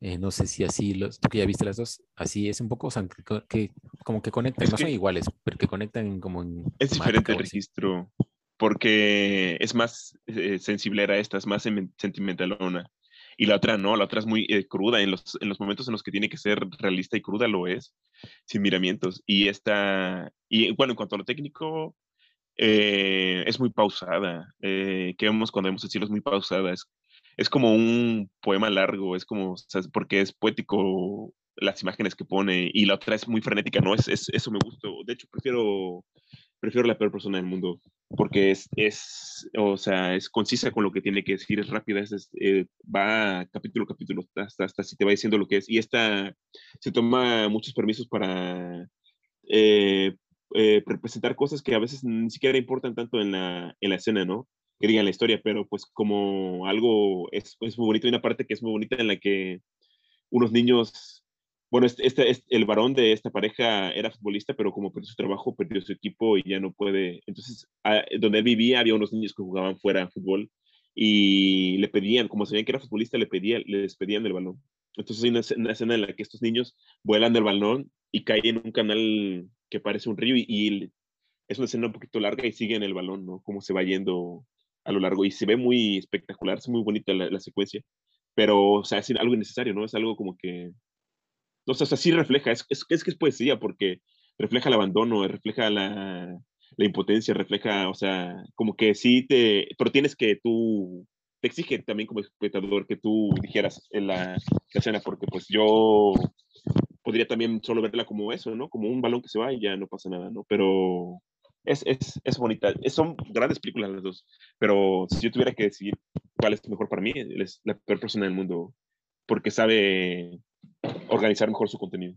Eh, no sé si así, los, tú que ya viste las dos, así es un poco, o sea, que, como que conectan, no son iguales, pero que conectan como en... Es diferente el registro, porque es más eh, sensible a esta, es más sentimentalona. Y la otra no, la otra es muy eh, cruda. En los, en los momentos en los que tiene que ser realista y cruda lo es, sin miramientos. Y esta, y bueno, en cuanto a lo técnico, eh, es muy pausada. Eh, que vemos cuando vemos el cielo es muy pausada. Es, es como un poema largo, es como, porque es poético las imágenes que pone y la otra es muy frenética, ¿no? Es, es eso me gusta. De hecho, prefiero prefiero la peor persona del mundo, porque es, es, o sea, es concisa con lo que tiene que decir, es rápida, es, eh, va capítulo a capítulo, hasta, hasta si te va diciendo lo que es. Y esta se toma muchos permisos para eh, eh, representar cosas que a veces ni siquiera importan tanto en la, en la escena, ¿no? Que digan la historia, pero pues como algo es, es muy bonito. Hay una parte que es muy bonita en la que unos niños bueno, este, este, el varón de esta pareja era futbolista, pero como perdió su trabajo, perdió su equipo y ya no puede. Entonces, donde él vivía había unos niños que jugaban fuera fútbol y le pedían, como sabían que era futbolista, le pedían, les pedían el balón. Entonces hay una, escena en la que estos niños vuelan el balón y caen en un canal que parece un río y, es una escena un poquito larga y siguen el balón, ¿no? Como se va yendo a lo largo y se ve muy espectacular, es muy bonita la, la secuencia, pero, o sea, es algo innecesario, ¿no? Es algo como que o sea, sí refleja, es, es, es que es poesía porque refleja el abandono, refleja la, la, impotencia, refleja, o sea, como que sí te, pero tienes que tú, te exige también como espectador que tú dijeras en la, la escena, porque pues yo podría también solo verla como eso, ¿no? Como un balón que se va y ya no pasa nada, ¿no? Pero es, es, es bonita. son grandes películas las dos, pero si yo tuviera que decidir cuál es mejor para mí, es la peor persona del mundo, porque sabe organizar mejor su contenido.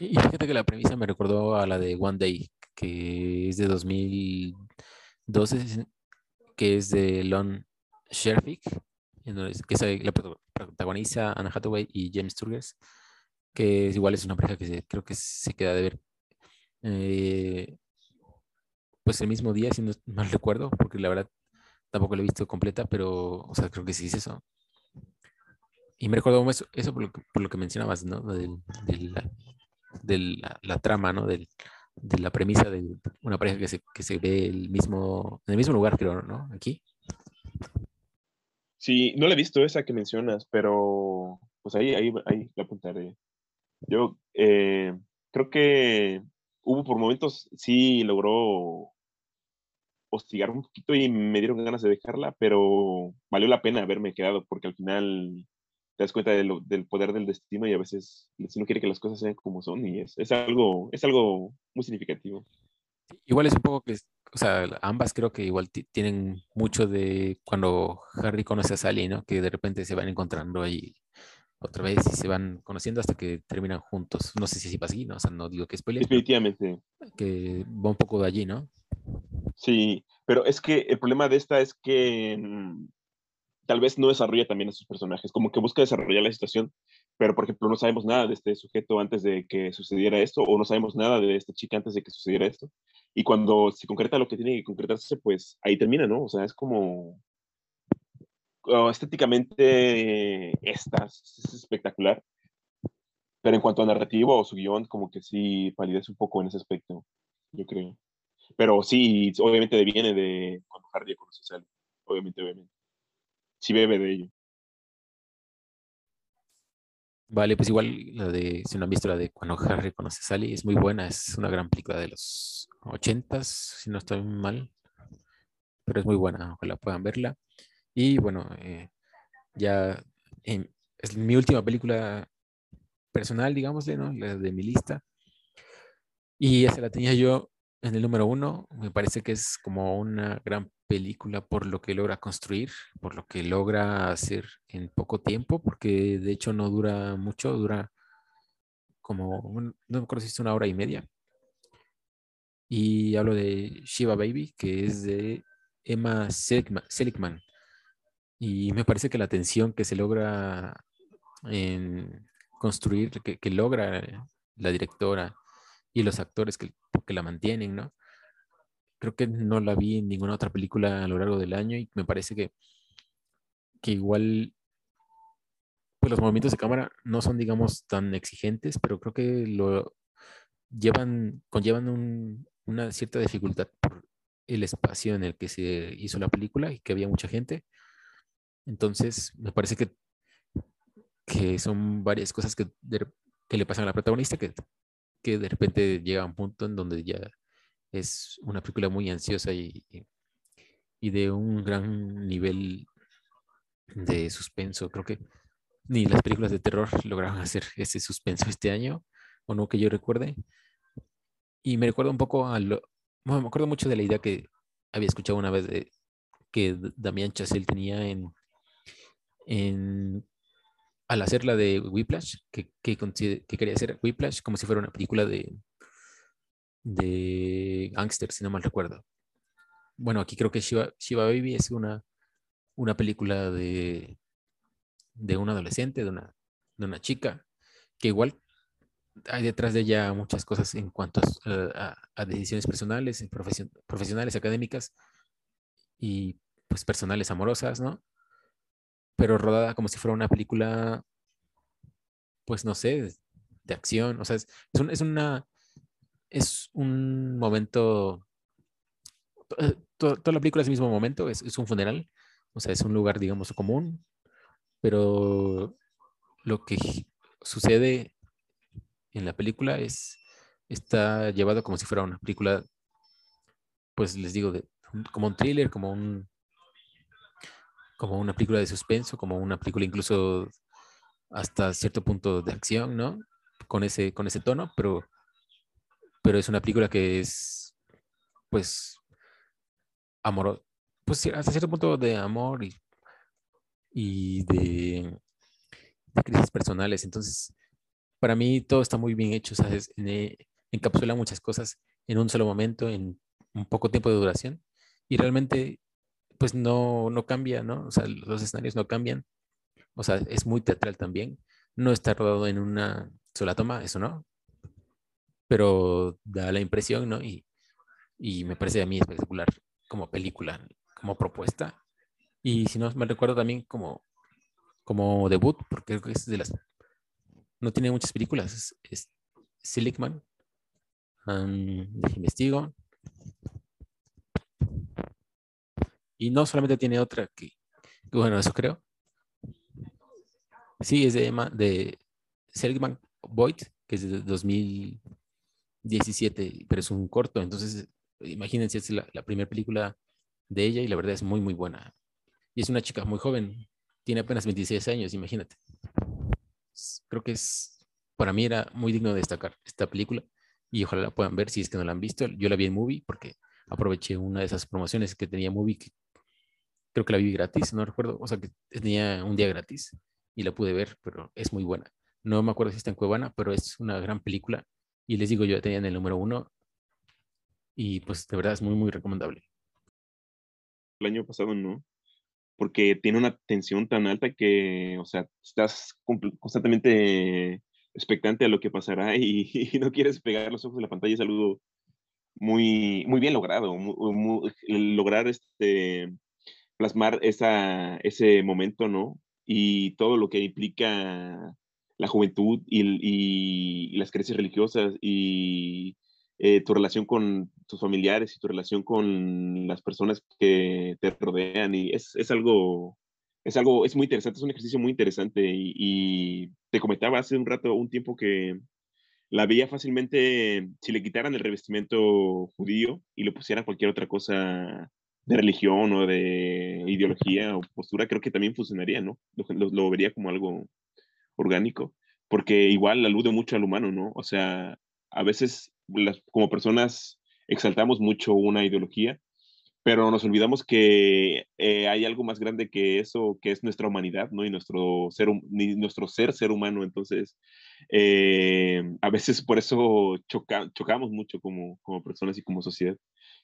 Y fíjate que la premisa me recordó a la de One Day, que es de 2012, que es de Lon Sherfick, que es la protagoniza Anna Hathaway y James Turgers, que es, igual es una pareja que creo que se queda de ver. Eh, pues el mismo día, si no mal recuerdo, porque la verdad tampoco la he visto completa, pero, o sea, creo que sí es eso. Y me recuerdo eso, eso por, lo que, por, lo que, mencionabas, ¿no? De, la, la, trama, ¿no? de la premisa de una pareja que se, que se ve el mismo, en el mismo lugar, creo, ¿no? Aquí. Sí, no la he visto esa que mencionas, pero pues ahí, ahí, ahí la apuntaré. Yo eh, creo que hubo por momentos, sí logró hostigar un poquito y me dieron ganas de dejarla, pero valió la pena haberme quedado porque al final te das cuenta del poder del destino y a veces el destino quiere que las cosas sean como son y es, es, algo, es algo muy significativo. Igual es un poco que, o sea, ambas creo que igual tienen mucho de cuando Harry conoce a Sally, ¿no? Que de repente se van encontrando ahí otra vez y se van conociendo hasta que terminan juntos. No sé si así aquí, ¿no? O sea, no digo que es Definitivamente. Que va un poco de allí, ¿no? Sí, pero es que el problema de esta es que mm, tal vez no desarrolla también a sus personajes, como que busca desarrollar la situación, pero por ejemplo no sabemos nada de este sujeto antes de que sucediera esto, o no sabemos nada de esta chica antes de que sucediera esto. Y cuando se concreta lo que tiene que concretarse, pues ahí termina, ¿no? O sea, es como oh, estéticamente esta es espectacular. Pero en cuanto a narrativo o su guion, como que sí palidece un poco en ese aspecto, yo creo. Pero sí, obviamente viene de cuando Harry conoce a. Obviamente, obviamente. Sí bebe de ello. Vale, pues igual la de, si no han visto la de cuando Harry conoce a Sally, es muy buena, es una gran película de los ochentas, si no estoy mal, pero es muy buena, ojalá puedan verla. Y bueno, eh, ya es mi última película personal, digámosle, ¿no? La de mi lista. Y esa la tenía yo en el número uno. Me parece que es como una gran película por lo que logra construir, por lo que logra hacer en poco tiempo, porque de hecho no dura mucho, dura como, no me acuerdo si es una hora y media. Y hablo de Shiva Baby, que es de Emma Seligman. Y me parece que la tensión que se logra en construir, que, logra la directora y los actores que, que la mantienen, ¿no? Creo que no la vi en ninguna otra película a lo largo del año y me parece que, que igual pues los movimientos de cámara no son, digamos, tan exigentes, pero creo que lo llevan, conllevan una cierta dificultad por el espacio en el que se hizo la película y que había mucha gente. Entonces, me parece que, que son varias cosas que, que le pasan a la protagonista que, que de repente llega a un punto en donde ya es una película muy ansiosa y, y de un gran nivel de suspenso. Creo que ni las películas de terror lograron hacer ese suspenso este año, o no que yo recuerde. Y me recuerda un poco a lo. Me acuerdo mucho de la idea que había escuchado una vez de que Damián Chazelle tenía en, en al hacer la de Whiplash, que, que, que quería hacer Whiplash como si fuera una película de, de Gangster, si no mal recuerdo. Bueno, aquí creo que Shiva, Baby es una, una película de, de un adolescente, de una, de una chica, que igual hay detrás de ella muchas cosas en cuanto a, decisiones personales, profesionales, académicas y pues personales amorosas, ¿no? Pero rodada como si fuera una película, pues no sé, de acción, o sea, es, es una es un momento, eh, toda, la película es el mismo momento, es, un funeral, o sea, es un lugar, digamos, común, pero lo que sucede en la película es, está llevado como si fuera una película, pues les digo, de, como un thriller, como un como una película de suspenso, como una película incluso hasta cierto punto de acción, ¿no? Con ese, con ese tono, pero pero es una película que es, pues, amor, pues hasta cierto punto de amor y, y de, crisis personales. Entonces, para mí todo está muy bien hecho, ¿sabes? encapsula muchas cosas en un solo momento, en un poco tiempo de duración. Y realmente, pues no, no cambia, ¿no? O sea, los escenarios no cambian. O sea, es muy teatral también. No está rodado en una sola toma, eso no pero da la impresión, ¿no? Y, y me parece a mí espectacular como película, como propuesta. Y si no me recuerdo también como, como debut, porque creo que es de las... No tiene muchas películas, es, Silicman. investigo. Y no solamente tiene otra que, bueno, eso creo. Sí, es de de Seligman Boyd, que es de 2000, 17, pero es un corto, entonces imagínense, es la, primera película de ella y la verdad es muy, muy buena. Y es una chica muy joven, tiene apenas 26 años, imagínate. Creo que es, para mí era muy digno de destacar esta película y ojalá la puedan ver si es que no la han visto. Yo la vi en Movie porque aproveché una de esas promociones que tenía Movie, que creo que la vi gratis, no recuerdo, o sea que tenía un día gratis y la pude ver, pero es muy buena. No me acuerdo si está en Cuevana, pero es una gran película y les digo, yo tenía en el número uno y pues de verdad es muy, muy recomendable. El año pasado no, porque tiene una tensión tan alta que, o sea, estás constantemente expectante a lo que pasará y, no quieres pegar los ojos de la pantalla. Es algo muy, muy bien logrado, lograr este, plasmar esa, ese momento, ¿no? Y todo lo que implica la juventud y, las creencias religiosas y eh, tu relación con tus familiares y tu relación con las personas que te rodean. Y es, es algo, es algo, es muy interesante, es un ejercicio muy interesante. Y, te comentaba hace un rato, un tiempo que la veía fácilmente, si le quitaran el revestimiento judío y le pusieran cualquier otra cosa de religión o de ideología o postura, creo que también funcionaría, ¿no? Lo, vería como algo orgánico, porque igual alude mucho al humano, ¿no? O sea, a veces las, como personas exaltamos mucho una ideología, pero nos olvidamos que eh, hay algo más grande que eso, que es nuestra humanidad, ¿no? Y nuestro ser, nuestro ser, ser humano. Entonces, eh, a veces por eso chocamos mucho como, como personas y como sociedad.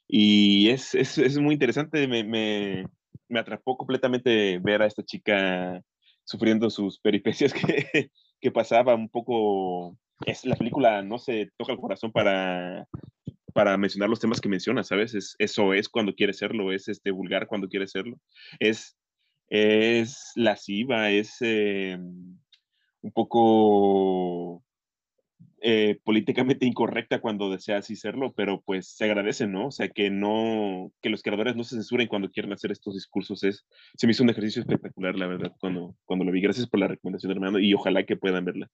Y es, es, es muy interesante, me, me, me, atrapó completamente ver a esta chica sufriendo sus peripecias que, que pasaba un poco... Es, la película no se toca el corazón para, para mencionar los temas que menciona, ¿sabes? Es, eso es cuando quiere serlo, es este vulgar cuando quiere serlo, es, es lasciva, es eh, un poco eh, políticamente incorrecta cuando desea así serlo, pero pues se agradece, ¿no? O sea, que no, que los creadores no se censuren cuando quieren hacer estos discursos, es, se me hizo un ejercicio espectacular, la verdad, cuando, cuando lo vi. Gracias por la recomendación, hermano, y ojalá que puedan verla.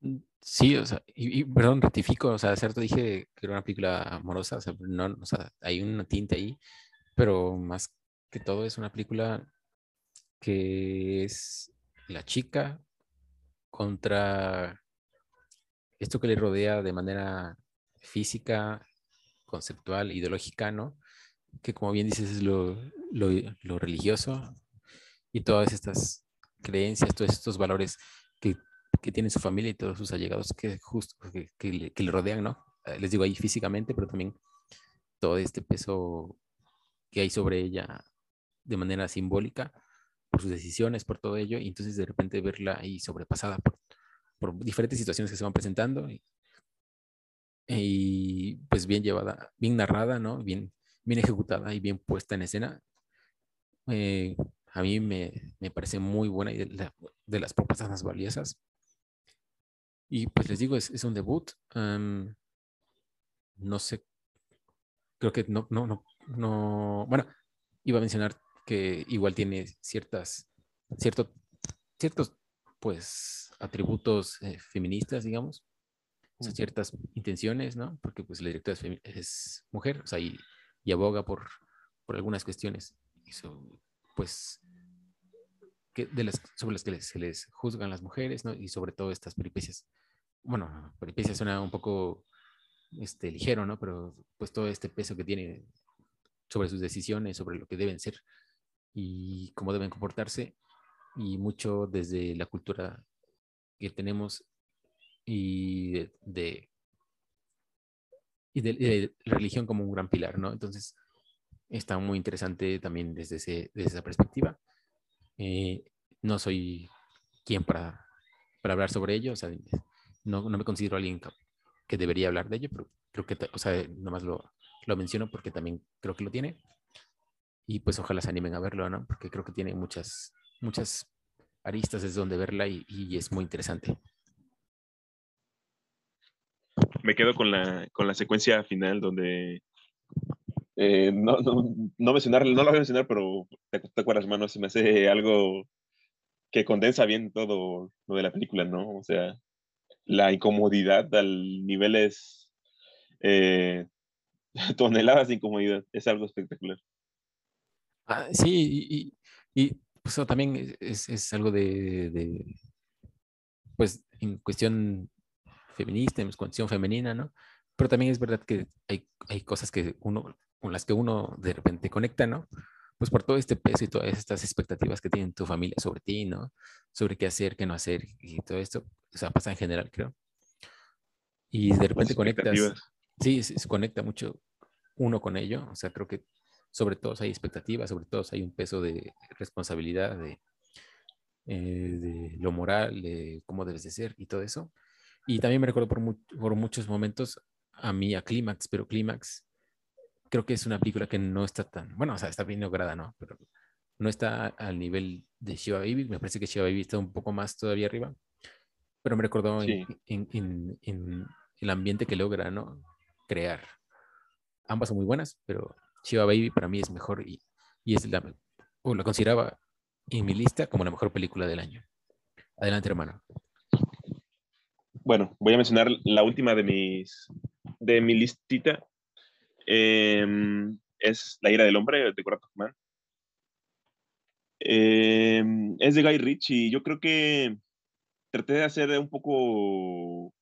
Mm, sí, o sea, y, perdón, rectifico, o sea, cierto dije que era una película amorosa, o sea, no, o sea, hay una tinta ahí, pero más que todo es una película que es la chica contra esto que le rodea de manera física, conceptual, ideológica, ¿no? Que como bien dices es lo, religioso y todas estas creencias, todos estos valores que, que tiene su familia y todos sus allegados que justo que, que, le, que, le, rodean, ¿no? Eh, les digo ahí físicamente, pero también todo este peso que hay sobre ella de manera simbólica por sus decisiones, por todo ello, y entonces de repente verla ahí sobrepasada por por diferentes situaciones que se van presentando y, pues bien llevada, bien narrada, ¿no? Bien, bien ejecutada y bien puesta en escena. Eh, a mí me, me, parece muy buena y de, de, las propuestas más valiosas. Y pues les digo, es, es un debut. no sé, creo que no, no, no, no, bueno, iba a mencionar que igual tiene ciertas, cierto, ciertos, pues, atributos eh, feministas, digamos, ciertas intenciones, ¿no? Porque pues la directora es, mujer, o sea, y, aboga por, por algunas cuestiones, pues, que de las, sobre las que se les juzgan las mujeres, ¿no? Y sobre todo estas peripecias. Bueno, peripecias suena un poco este, ligero, ¿no? Pero pues todo este peso que tiene sobre sus decisiones, sobre lo que deben ser y cómo deben comportarse, y mucho desde la cultura que tenemos y de, y de, religión como un gran pilar, ¿no? Entonces, está muy interesante también desde, ese, desde esa perspectiva. Eh, no soy quien para, para hablar sobre ello, o sea, no, no, me considero alguien que debería hablar de ello, pero creo que, o sea, nomás lo, lo menciono porque también creo que lo tiene. Y pues ojalá se animen a verlo, ¿no? Porque creo que tiene muchas, muchas aristas es donde verla y, es muy interesante. Me quedo con la, con la secuencia final donde eh, no, no, no, mencionar, no lo voy a mencionar, pero te, te acuerdas, hermano, se me hace algo que condensa bien todo lo de la película, ¿no? O sea, la incomodidad al niveles eh, toneladas de incomodidad, es algo espectacular. Ah, sí, y, y, eso también es, es algo de, pues, en cuestión feminista, en cuestión femenina, ¿no? Pero también es verdad que hay, hay cosas que uno, con las que uno de repente conecta, ¿no? Pues por todo este peso y todas estas expectativas que tiene tu familia sobre ti, ¿no? Sobre qué hacer, qué no hacer y todo esto, o sea, pasa en general, creo. Y de repente conectas. Sí, se conecta mucho uno con ello, o sea, creo que sobre todo hay expectativas, sobre todo hay un peso de responsabilidad, de, eh, de lo moral, de cómo debes de ser y todo eso. Y también me recuerdo por, por muchos momentos a mí, a Clímax, pero Clímax creo que es una película que no está tan, bueno, o sea, está bien lograda, ¿no? Pero no está al nivel de Shiva Baby, me parece que Shiva Baby está un poco más todavía arriba. pero me recordó en, el ambiente que logra, ¿no? Crear. Ambas son muy buenas, pero Shiva Baby para mí es mejor y, y es la, o la consideraba en mi lista como la mejor película del año. Adelante, hermano. Bueno, voy a mencionar la última de mis de mi listita. Em, es La ira del hombre de Corazón Man. Em, es de Guy Ritchie. Yo creo que traté de hacer un poco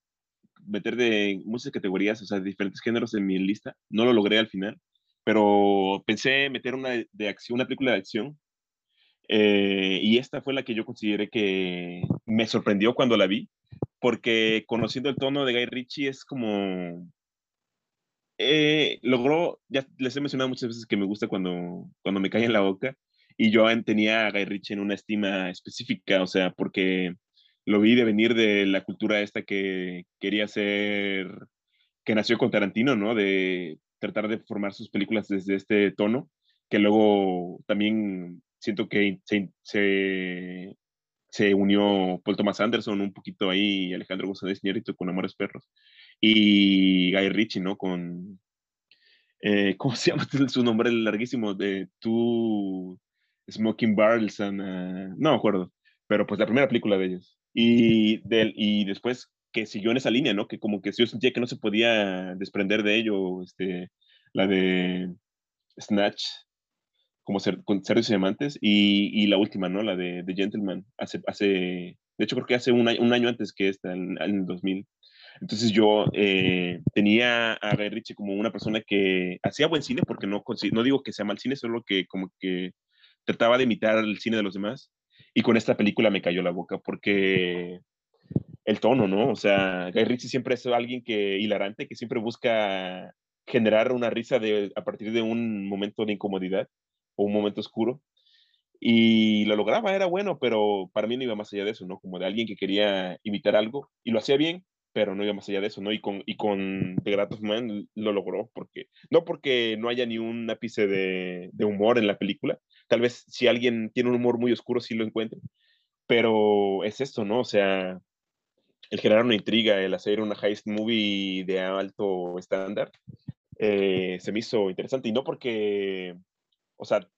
meter de muchas categorías, o sea, diferentes géneros en mi lista. No lo logré al final, pero pensé meter una de acción, una película de acción. Eh, y esta fue la que yo consideré que me sorprendió cuando la vi, porque conociendo el tono de Guy Ritchie es como... Eh, logró, ya les he mencionado muchas veces que me gusta cuando, cuando me cae en la boca, y yo tenía a Guy Ritchie en una estima específica, o sea, porque lo vi de venir de la cultura esta que quería ser, que nació con Tarantino, ¿no? De tratar de formar sus películas desde este tono, que luego también siento que se, se, unió Paul Thomas Anderson un poquito ahí, Alejandro González Iñárritu con Amores Perros, y Guy Ritchie, ¿no? Con, eh, ¿cómo se llama su nombre larguísimo? De Two Smoking Barrels, and, no me acuerdo, pero pues la primera película de ellos. Y, del, y después que siguió en esa línea, ¿no? Que como que yo sentía que no se podía desprender de ello, este, la de Snatch, como ser, con Cerdos y Diamantes, y, y, la última, ¿no? La de, de, Gentleman, hace, hace, de hecho creo que hace un año, un año antes que esta, en, el 2000. Entonces yo eh, tenía a Guy Ritchie como una persona que hacía buen cine, porque no, no digo que sea mal cine, solo que como que trataba de imitar el cine de los demás, y con esta película me cayó la boca porque el tono, ¿no? O sea, Guy Ritchie siempre es alguien que hilarante, que siempre busca generar una risa de, a partir de un momento de incomodidad o un momento oscuro. Y lo lograba, era bueno, pero para mí no iba más allá de eso, ¿no? Como de alguien que quería imitar algo y lo hacía bien, pero no iba más allá de eso, ¿no? Y con, y con The Great Man lo logró, porque, no porque no haya ni un ápice de, de, humor en la película, tal vez si alguien tiene un humor muy oscuro sí lo encuentre, pero es esto, ¿no? O sea, el generar una intriga, el hacer una heist movie de alto estándar, eh, se me hizo interesante, y no porque, o sea,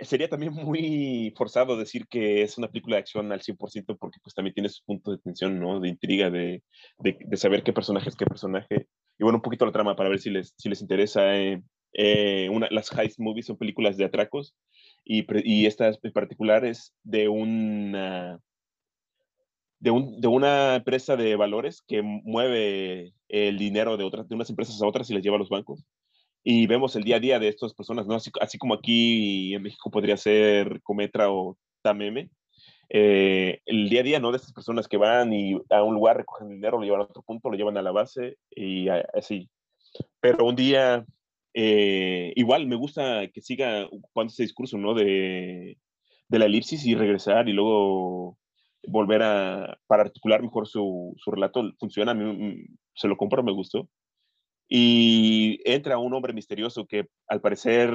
sería también muy forzado decir que es una película de acción al 100% porque pues también tiene su punto de tensión, ¿no? De intriga, de, de, saber qué personaje es qué personaje. Y bueno, un poquito la trama para ver si les, si les interesa. Eh, eh, una, las heist movies son películas de atracos y, y esta en particular es de una... De, un, de, una empresa de valores que mueve el dinero de, otras, de unas empresas a otras y les lleva a los bancos y vemos el día a día de estas personas, ¿no? Así, así como aquí en México podría ser Cometra o Tameme, eh, el día a día, ¿no? De estas personas que van y a un lugar recogen dinero, lo llevan a otro punto, lo llevan a la base y así. Pero un día, eh, igual me gusta que siga cuando ese discurso, ¿no? De, de la elipsis y regresar y luego volver a, para articular mejor su, su relato, funciona, se lo compro, me gustó y entra un hombre misterioso que al parecer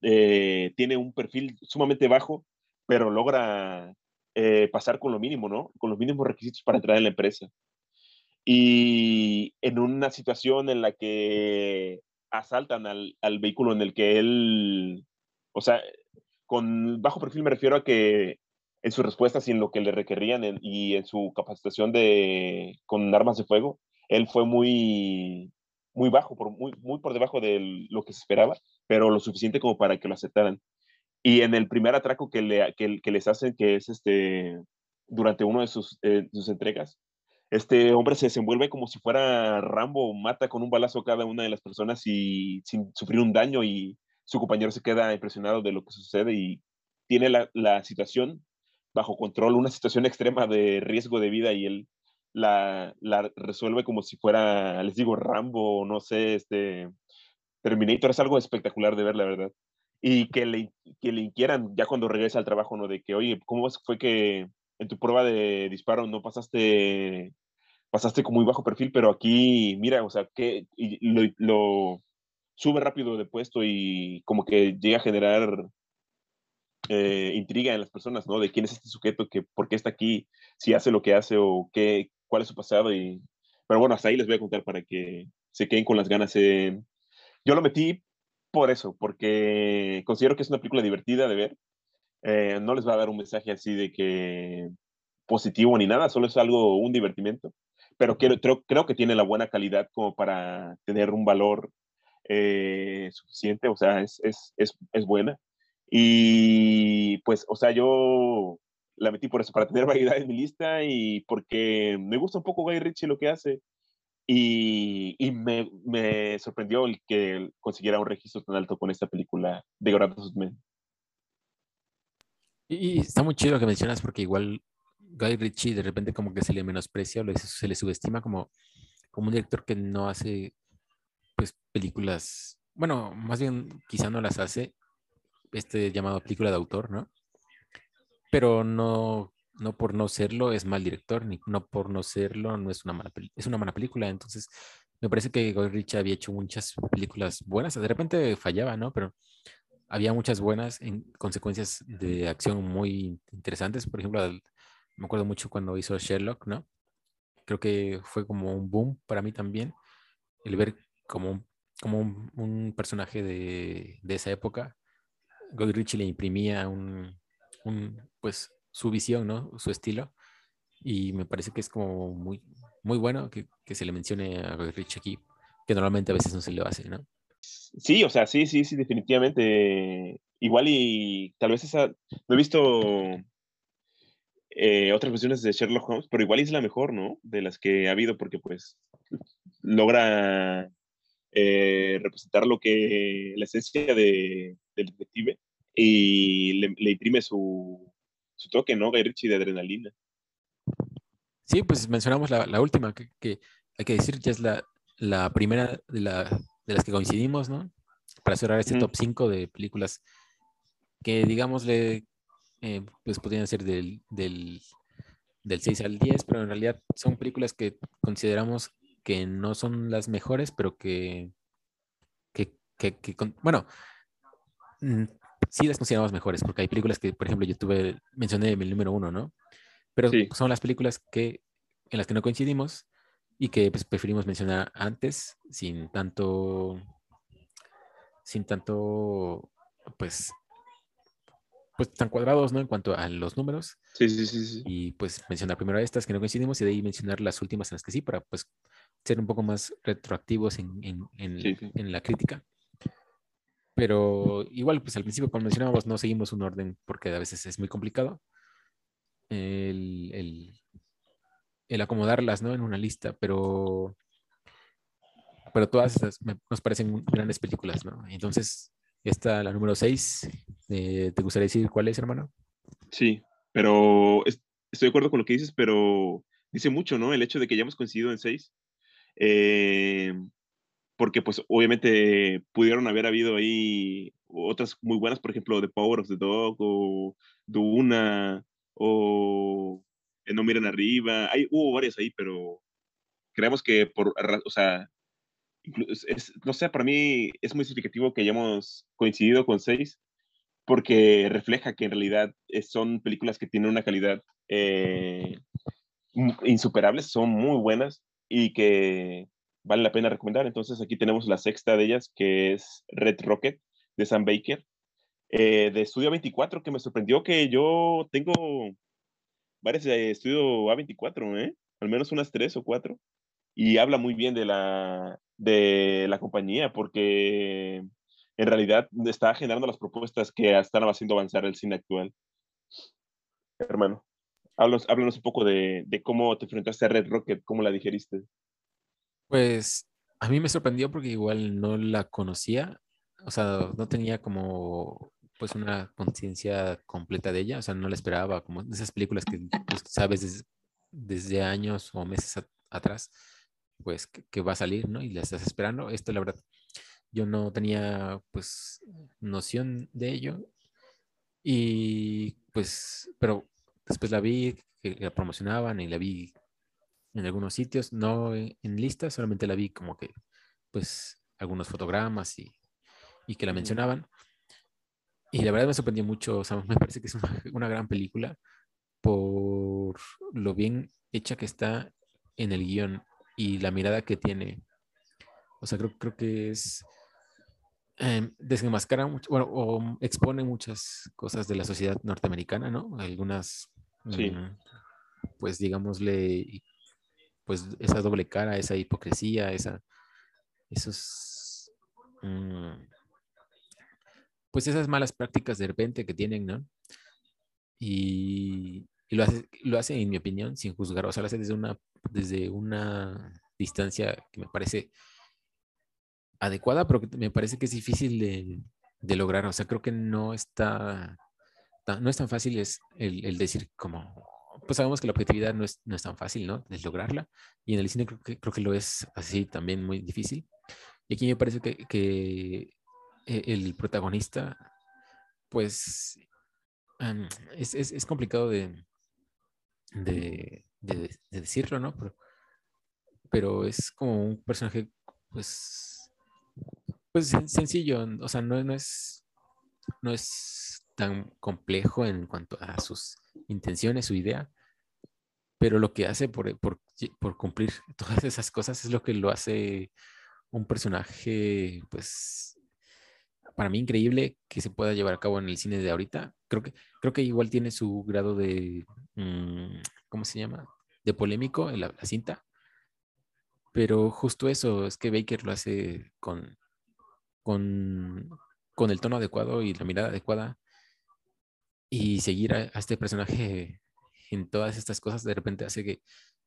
eh, tiene un perfil sumamente bajo, pero logra eh, pasar con lo mínimo, ¿no? Con los mínimos requisitos para entrar en la empresa. Y en una situación en la que asaltan al, al vehículo en el que él, o sea, con bajo perfil me refiero a que en sus respuestas y en lo que le requerían y en su capacitación de, con armas de fuego, él fue muy muy bajo, por, muy, muy por debajo de lo que se esperaba, pero lo suficiente como para que lo aceptaran. Y en el primer atraco que, le, que, les hacen, que es este, durante uno de sus, eh, sus entregas, este hombre se desenvuelve como si fuera Rambo, mata con un balazo a cada una de las personas y sin sufrir un daño y su compañero se queda impresionado de lo que sucede y tiene la, la situación bajo control, una situación extrema de riesgo de vida y él la, la, resuelve como si fuera, les digo, Rambo, no sé, este, Terminator, es algo espectacular de ver, la verdad. Y que le, que le inquieran ya cuando regresa al trabajo, ¿no? De que, oye, ¿cómo fue que en tu prueba de disparo no pasaste, pasaste con muy bajo perfil, pero aquí, mira, o sea, que lo, lo sube rápido de puesto y como que llega a generar eh, intriga en las personas, ¿no? De quién es este sujeto, que por qué está aquí, si hace lo que hace o qué, cuál es su pasado. Y... Pero bueno, hasta ahí les voy a contar para que se queden con las ganas. Yo lo metí por eso, porque considero que es una película divertida de ver. Eh, no les va a dar un mensaje así de que positivo ni nada, solo es algo, un divertimento. Pero creo, creo, que tiene la buena calidad como para tener un valor eh, suficiente, o sea, es, es, es, es buena. Y pues, o sea, yo la metí por eso, para tener variedad en mi lista y porque me gusta un poco Guy Ritchie lo que hace. Y, y me, me, sorprendió el que consiguiera un registro tan alto con esta película de Gratos Men. Y está muy chido que mencionas porque igual Guy Ritchie de repente como que se le menosprecia o se le subestima como, como un director que no hace pues películas, bueno, más bien quizá no las hace este llamado película de autor, ¿no? Pero no, no por no serlo es mal director, ni no por no serlo no es una mala es una mala película. Entonces, me parece que Guy Ritchie había hecho muchas películas buenas. De repente fallaba, ¿no? Pero había muchas buenas en consecuencias de acción muy interesantes. Por ejemplo, me acuerdo mucho cuando hizo Sherlock, ¿no? Creo que fue como un boom para mí también el ver como, como un, personaje de, de, esa época Guy Ritchie le imprimía un, pues, su visión, ¿no? Su estilo. Y me parece que es como muy, muy bueno que, se le mencione a Guy Ritchie aquí, que normalmente a veces no se le hace, ¿no? Sí, o sea, sí, sí, sí, definitivamente. Igual y tal vez esa, no he visto eh, otras versiones de Sherlock Holmes, pero igual es la mejor, ¿no? De las que ha habido, porque pues logra eh, representar lo que la esencia de, del detective y le, imprime su, su, toque, ¿no? Guy Ritchie de adrenalina. Sí, pues mencionamos la, la última, que, que, hay que decir que es la, la primera de, la, de, las que coincidimos, ¿no? Para cerrar este top 5 de películas que, digámosle, eh, pues podrían ser del, del, del 6 al 10, pero en realidad son películas que consideramos que no son las mejores, pero que, que, que, bueno, mm, sí las consideramos mejores, porque hay películas que, por ejemplo, yo tuve, mencioné el número uno, ¿no? Pero son las películas que, en las que no coincidimos y que pues, preferimos mencionar antes, sin tanto, sin tanto, pues, pues tan cuadrados, ¿no? En cuanto a los números. Sí, sí, sí, sí. Y pues mencionar primero estas que no coincidimos y de ahí mencionar las últimas en las que sí, para pues ser un poco más retroactivos en, en, en, la crítica. Pero igual, pues al principio, como mencionábamos, no seguimos un orden porque a veces es muy complicado el, el, el acomodarlas ¿no? en una lista, pero, pero todas esas nos parecen grandes películas. ¿no? Entonces, esta, la número 6, eh, ¿te gustaría decir cuál es, hermano? Sí, pero estoy de acuerdo con lo que dices, pero dice mucho, ¿no? El hecho de que ya hemos coincidido en 6 eh, porque pues obviamente pudieron haber habido ahí otras muy buenas, por ejemplo, The Power of the Dog o Duna o No Miren Arriba. Hay, hubo varias ahí, pero creemos que por, o sea, no sé, para mí es muy significativo que hayamos coincidido con seis, porque refleja que en realidad son películas que tienen una calidad eh, insuperable, son muy buenas y que vale la pena recomendar. Entonces aquí tenemos la sexta de ellas, que es Red Rocket de Sam Baker, eh, de Estudio 24, que me sorprendió que yo tengo varias de Estudio A24, ¿eh? al menos unas tres o cuatro, y habla muy bien de la, de la compañía, porque en realidad está generando las propuestas que están haciendo avanzar el cine actual. Hermano. Háblanos, un poco de, cómo te enfrentaste a Red Rocket, cómo la digeriste. Pues a mí me sorprendió porque igual no la conocía, o sea, no tenía como pues una conciencia completa de ella, o sea, no la esperaba, como esas películas que pues, sabes desde, años o meses atrás, pues que, va a salir, ¿no? Y la estás esperando. Esto, la verdad, yo no tenía pues noción de ello. Y pues, pero Después la vi, que la promocionaban y la vi en algunos sitios, no en, lista, solamente la vi como que, pues, algunos fotogramas y, y que la mencionaban. y la verdad me sorprendió mucho, o sea, me parece que es una, una gran película por lo bien hecha que está en el guion y la mirada que tiene. O sea, creo, creo que es eh, desenmascara mucho, bueno, o expone muchas cosas de la sociedad norteamericana, ¿no? Algunas, Sí. mm, pues digámosle, pues esa doble cara, esa hipocresía, esa, esos, mm, pues esas malas prácticas de repente que tienen, ¿no? Y, y lo, hace, lo hace, en mi opinión, sin juzgar, o sea, lo hace desde una, desde una distancia que me parece adecuada, pero que me parece que es difícil de, de lograr. O sea, creo que no está, no es tan fácil es el, decir como, pues sabemos que la objetividad no es, no es tan fácil, ¿no? De lograrla. Y en el cine creo que, creo que lo es así también muy difícil. Y aquí me parece que, que e, el protagonista, pues, um, es, es, es, complicado de, de, de, de, decirlo, ¿no? Pero, pero es como un personaje, pues, pues sencillo, o sea, no, es, no es tan complejo en cuanto a sus intenciones, su idea, pero lo que hace por, por, por cumplir todas esas cosas es lo que lo hace un personaje, pues, para mí increíble que se pueda llevar a cabo en el cine de ahorita. Creo que, creo que igual tiene su grado de, mmm, ¿cómo se llama? De polémico en la, la cinta. Pero justo eso, es que Baker lo hace con, con, con, el tono adecuado y la mirada adecuada y seguir a, este personaje en todas estas cosas de repente hace que,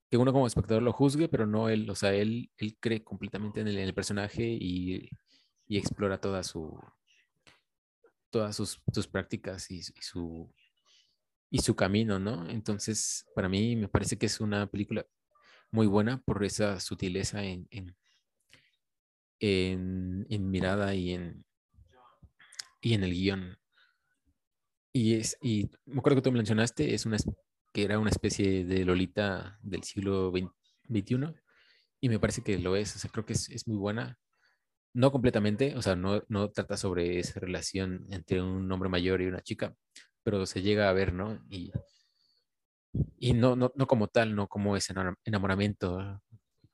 que, uno como espectador lo juzgue, pero no él, o sea, él, él cree completamente en el, en el personaje y, y, explora toda su, todas sus, sus prácticas y, su, y su camino, ¿no? Entonces, para mí me parece que es una película muy buena por esa sutileza en, en, en, en mirada y en, y en el guion. Y, es, y me acuerdo que tú mencionaste, es una, que era una especie de Lolita del siglo XXI y me parece que lo es, creo que es, es muy buena. No completamente, o sea, no, no, trata sobre esa relación entre un hombre mayor y una chica, pero se llega a ver, ¿no? Y, y no, no, no como tal, no como ese enamoramiento,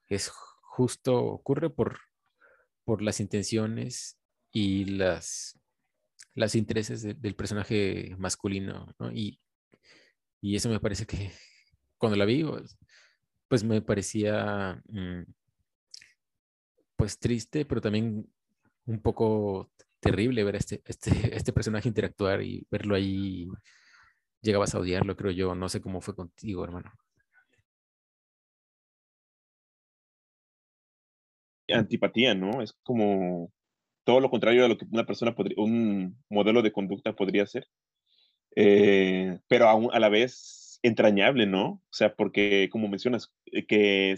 es justo, ocurre por, por las intenciones y las, las intereses de, del personaje masculino, ¿no? Y, y, eso me parece que cuando la vi, pues, pues me parecía mmm, pues triste, pero también un poco terrible ver a este, este, este personaje interactuar y verlo ahí. Llegabas a odiarlo, creo yo. No sé cómo fue contigo, hermano. antipatía, ¿no? Es como todo lo contrario de lo que una persona podría, un modelo de conducta podría ser, eh, pero aún a la vez entrañable, ¿no? O sea, porque como mencionas, que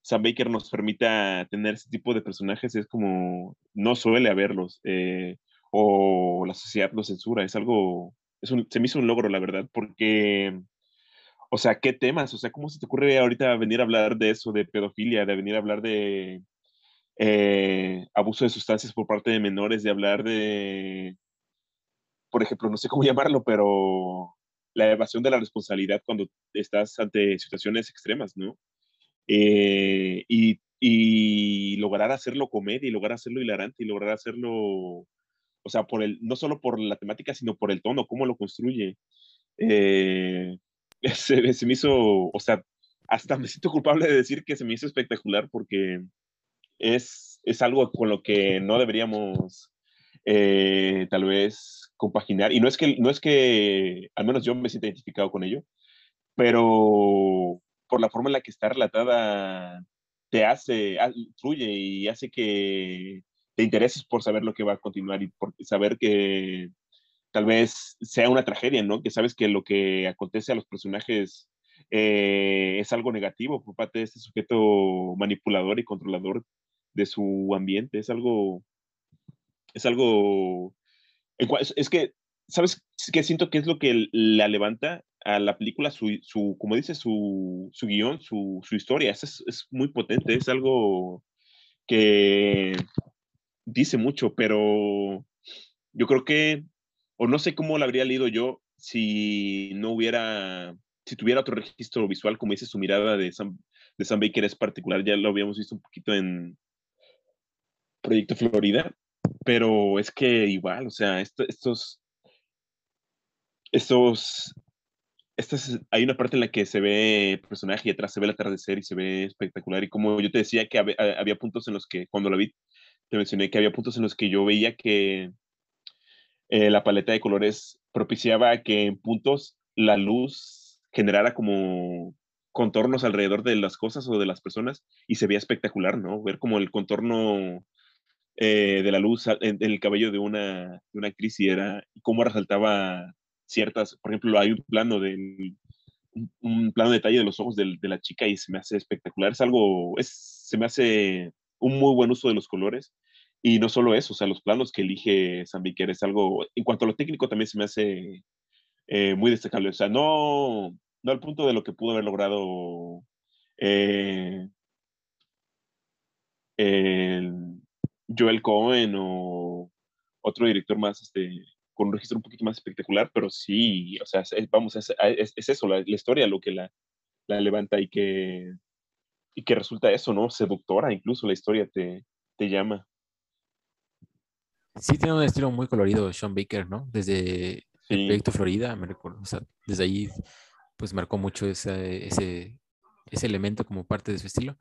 Sam Baker nos permita tener ese tipo de personajes es como no suele haberlos, eh, o la sociedad lo censura, es algo, es un, se me hizo un logro, la verdad, porque o sea, ¿qué temas? O sea, ¿cómo se te ocurre ahorita venir a hablar de eso, de pedofilia, de venir a hablar de eh, abuso de sustancias por parte de menores, de hablar de, por ejemplo, no sé cómo llamarlo, pero la evasión de la responsabilidad cuando estás ante situaciones extremas, ¿no? Eh, y, lograr hacerlo comedia y lograr hacerlo hilarante y lograr hacerlo, o sea, por el, no solo por la temática, sino por el tono, cómo lo construye. Eh, se, se me hizo, o sea, hasta me siento culpable de decir que se me hizo espectacular porque es, es algo con lo que no deberíamos eh, tal vez compaginar. Y no es, que, no es que, al menos yo me sienta identificado con ello, pero por la forma en la que está relatada, te hace, fluye y hace que te intereses por saber lo que va a continuar y por saber que tal vez sea una tragedia, ¿no? Que sabes que lo que acontece a los personajes eh, es algo negativo por parte de este sujeto manipulador y controlador de su ambiente. Es algo, es algo, es, es que, ¿sabes qué siento que es lo que la levanta a la película? Su, su como dice, su, su guion, su, su historia. Es, es muy potente, es algo que dice mucho, pero yo creo que o no sé cómo lo habría leído yo si no hubiera, si tuviera otro registro visual, como dice su mirada de Sam, de Sam Baker es particular, ya lo habíamos visto un poquito en Proyecto Florida, pero es que igual, o sea, estos, estos, estas, hay una parte en la que se ve el personaje y atrás se ve el atardecer y se ve espectacular. Y como yo te decía que había, puntos en los que, cuando la vi, te mencioné que había puntos en los que yo veía que eh, la paleta de colores propiciaba que en puntos la luz generara como contornos alrededor de las cosas o de las personas y se veía espectacular, ¿no? Ver como el contorno eh, de la luz en, el cabello de una, de una actriz y era cómo resaltaba ciertas, por ejemplo, hay un plano del un, plano de detalle de los ojos de, de, la chica y se me hace espectacular, es algo, es, se me hace un muy buen uso de los colores y no solo eso, o sea, los planos que elige Baker es algo, en cuanto a lo técnico también se me hace eh, muy destacable. O sea, no, no al punto de lo que pudo haber logrado eh, Joel Cohen o otro director más, este, con un registro un poquito más espectacular, pero sí, o sea, vamos, es, es, eso, la, historia lo que la, la, levanta y que, y que resulta eso, ¿no? Seductora, incluso la historia te, te llama. Sí, tiene un estilo muy colorido Sean Baker, ¿no? Desde el proyecto Florida, me recuerdo. O sea, desde ahí, pues marcó mucho ese, ese, ese elemento como parte de su estilo.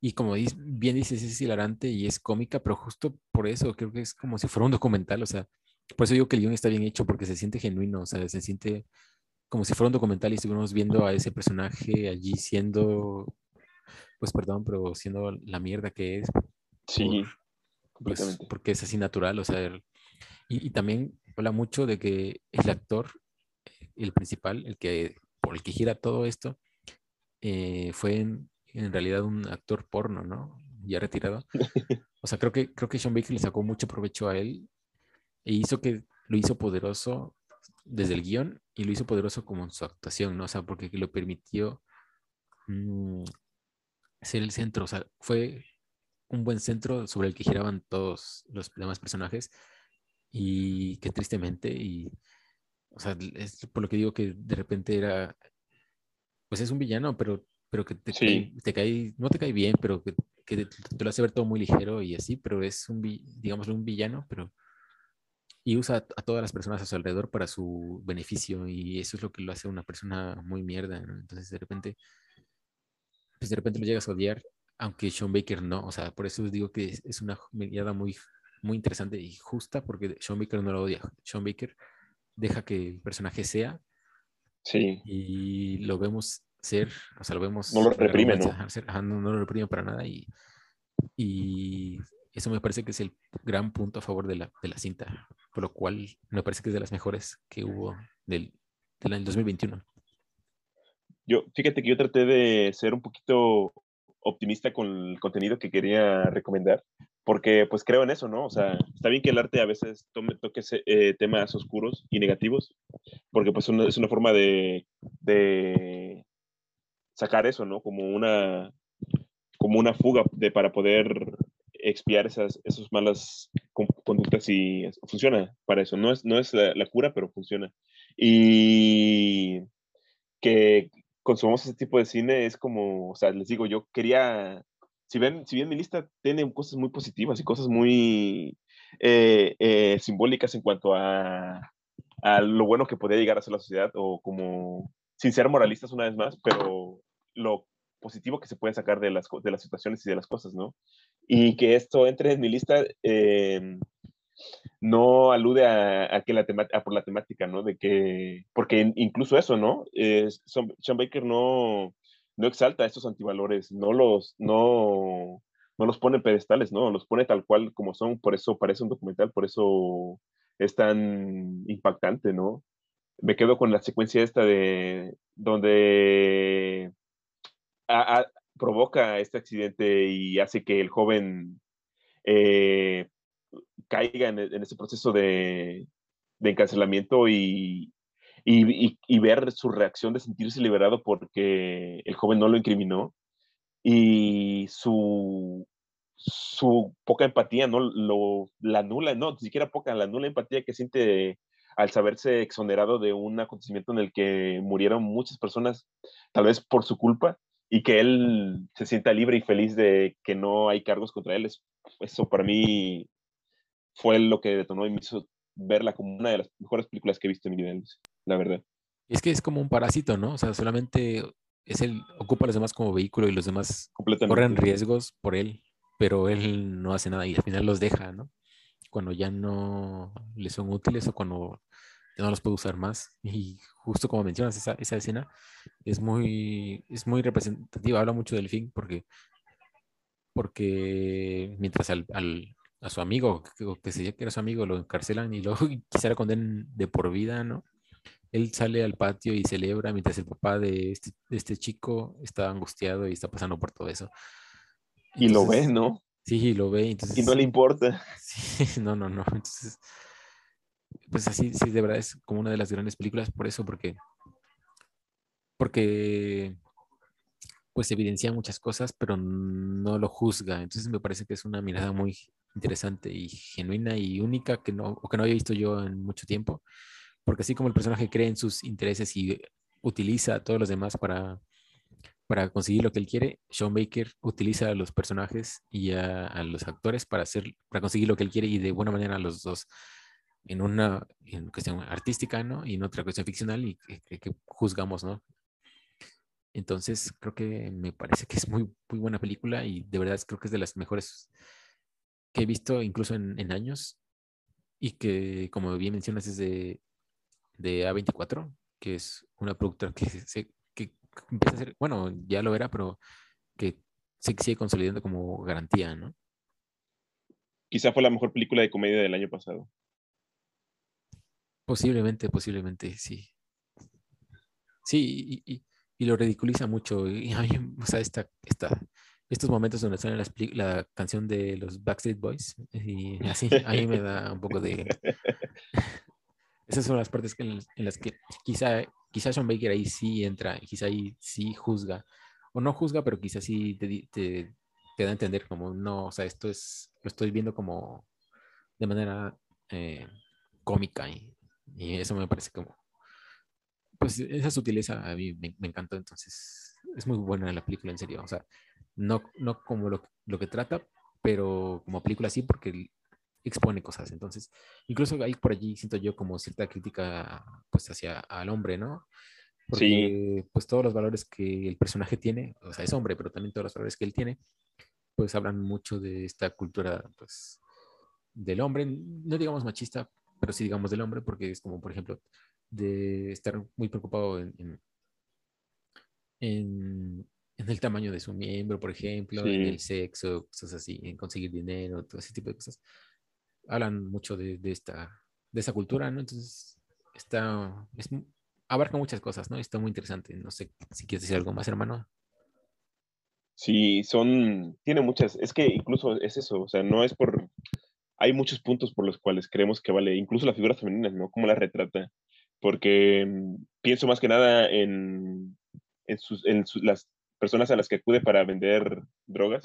Y como bien dices, es hilarante y es cómica, pero justo por eso creo que es como si fuera un documental. O sea, por eso digo que el guion está bien hecho, porque se siente genuino. O sea, se siente como si fuera un documental y estuviéramos viendo a ese personaje allí siendo, pues perdón, pero siendo la mierda que es. Sí. Pues, porque es así natural, o sea, y, también habla mucho de que el actor, el principal, el que por el que gira todo esto, eh, fue en, realidad un actor porno, ¿no? Ya retirado. O sea, creo que, creo que Sean Baker le sacó mucho provecho a él e hizo que lo hizo poderoso desde el guion y lo hizo poderoso como en su actuación, ¿no? O sea, porque lo permitió mm, ser el centro, o sea, fue un buen centro sobre el que giraban todos los demás personajes y que tristemente y o sea, es por lo que digo que de repente era pues es un villano, pero pero que te, cae, te cae, no te cae bien, pero que, que te, lo hace ver todo muy ligero y así, pero es un, digamos, un villano, pero y usa a, todas las personas a su alrededor para su beneficio y eso es lo que lo hace una persona muy mierda, Entonces de repente, pues de repente lo llegas a odiar aunque Sean Baker no, o sea, por eso les digo que es, una mirada muy, muy interesante y justa, porque Sean Baker no lo odia. Sean Baker deja que el personaje sea. Sí. Y lo vemos ser, o sea, lo vemos. No lo reprime, ¿no? no, no, lo reprime para nada y, y eso me parece que es el gran punto a favor de la, de la cinta, por lo cual me parece que es de las mejores que hubo del, del año 2021. Yo, fíjate que yo traté de ser un poquito optimista con el contenido que quería recomendar, porque pues creo en eso, ¿no? O sea, está bien que el arte a veces tome, toque eh, temas oscuros y negativos, porque pues es una forma de, de, sacar eso, ¿no? Como una, como una fuga de, para poder expiar esas, esas malas conductas y funciona para eso. No es, no es la, cura, pero funciona. Y que consumamos ese tipo de cine es como, o sea, les digo, yo quería, si ven, si bien mi lista tiene cosas muy positivas y cosas muy eh, eh, simbólicas en cuanto a, a, lo bueno que podría llegar a ser la sociedad o como, sin ser moralistas una vez más, pero lo positivo que se puede sacar de las, de las situaciones y de las cosas, ¿no? Y que esto entre en mi lista, eh, no alude a, que la temática, por la temática, ¿no? De que, porque incluso eso, ¿no? Sean Baker no, no exalta estos antivalores, no los, no, no los pone en pedestales, ¿no? Los pone tal cual como son, por eso parece un documental, por eso es tan impactante, ¿no? Me quedo con la secuencia esta de donde provoca este accidente y hace que el joven eh, caiga en, ese proceso de, encarcelamiento y, y, ver su reacción de sentirse liberado porque el joven no lo incriminó y su, su poca empatía, ¿no? Lo, la nula, no, ni siquiera poca, la nula empatía que siente al saberse exonerado de un acontecimiento en el que murieron muchas personas, tal vez por su culpa, y que él se sienta libre y feliz de que no hay cargos contra él. Eso para mí fue lo que detonó y me hizo verla como una de las mejores películas que he visto en mi vida, la verdad. Es que es como un parásito, ¿no? O sea, solamente es el, ocupa a los demás como vehículo y los demás corren riesgos por él, pero él no hace nada y al final los deja, ¿no? Cuando ya no le son útiles o cuando no los puede usar más. Y justo como mencionas, esa, esa escena es muy, es muy representativa, habla mucho del fin porque, porque mientras al, a su amigo, que, que se que era su amigo, lo encarcelan y luego quizá lo condenen de por vida, ¿no? Él sale al patio y celebra mientras el papá de este, este chico está angustiado y está pasando por todo eso. y lo ve, ¿no? Sí, lo ve. Entonces, y no le importa. Sí, no, no, no. Entonces, pues así, sí, de verdad es como una de las grandes películas por eso, porque, porque pues evidencia muchas cosas, pero no lo juzga. Entonces me parece que es una mirada muy interesante y genuina y única que no, que no había visto yo en mucho tiempo, porque así como el personaje cree en sus intereses y utiliza a todos los demás para, para conseguir lo que él quiere, Sean Baker utiliza a los personajes y a, los actores para, hacer, para conseguir lo que él quiere y de buena manera a los dos en una en cuestión artística, ¿no? Y en otra cuestión ficcional y que, juzgamos, ¿no? Entonces, creo que me parece que es muy, muy buena película y de verdad creo que es de las mejores que he visto incluso en, años y que, como bien mencionas, es de, de A24, que es una productora que, se, que empieza a ser, bueno, ya lo era, pero que se sigue consolidando como garantía, ¿no? Quizá fue la mejor película de comedia del año pasado. Posiblemente, posiblemente, sí. Sí, y, y, lo ridiculiza mucho. Y a mí, o sea, esta, esta, estos momentos donde suena la, la, canción de los Backstreet Boys, y así, a mí me da un poco de... Esas son las partes en, las que quizá, quizá Sean Baker ahí sí entra, quizá ahí sí juzga, o no juzga, pero quizá sí te, te, te da a entender como, no, o sea, esto es, lo estoy viendo como de manera eh, cómica y y eso me parece como, pues esa sutileza a mí me, encantó, entonces es muy buena la película, en serio. O sea, no, no como lo, lo que trata, pero como película sí, porque expone cosas. Entonces, incluso hay por allí, siento yo, como cierta crítica pues hacia al hombre, ¿no? Porque sí. pues todos los valores que el personaje tiene, o sea, es hombre, pero también todos los valores que él tiene, pues hablan mucho de esta cultura, pues, del hombre, no digamos machista, pero sí digamos del hombre, porque es como, por ejemplo, de estar muy preocupado en, en, en, el tamaño de su miembro, por ejemplo, en el sexo, cosas así, en conseguir dinero, todo ese tipo de cosas. Hablan mucho de, de esta, de esa cultura, ¿no? Entonces, está, es, abarca muchas cosas, ¿no? Está muy interesante. No sé si quieres decir algo más, hermano. Sí, son, tiene muchas, es que incluso es eso, o sea, no es por hay muchos puntos por los cuales creemos que vale, incluso las figuras femeninas, ¿no? Cómo las retrata. Porque mm, pienso más que nada en, en, sus, en las personas a las que acude para vender drogas.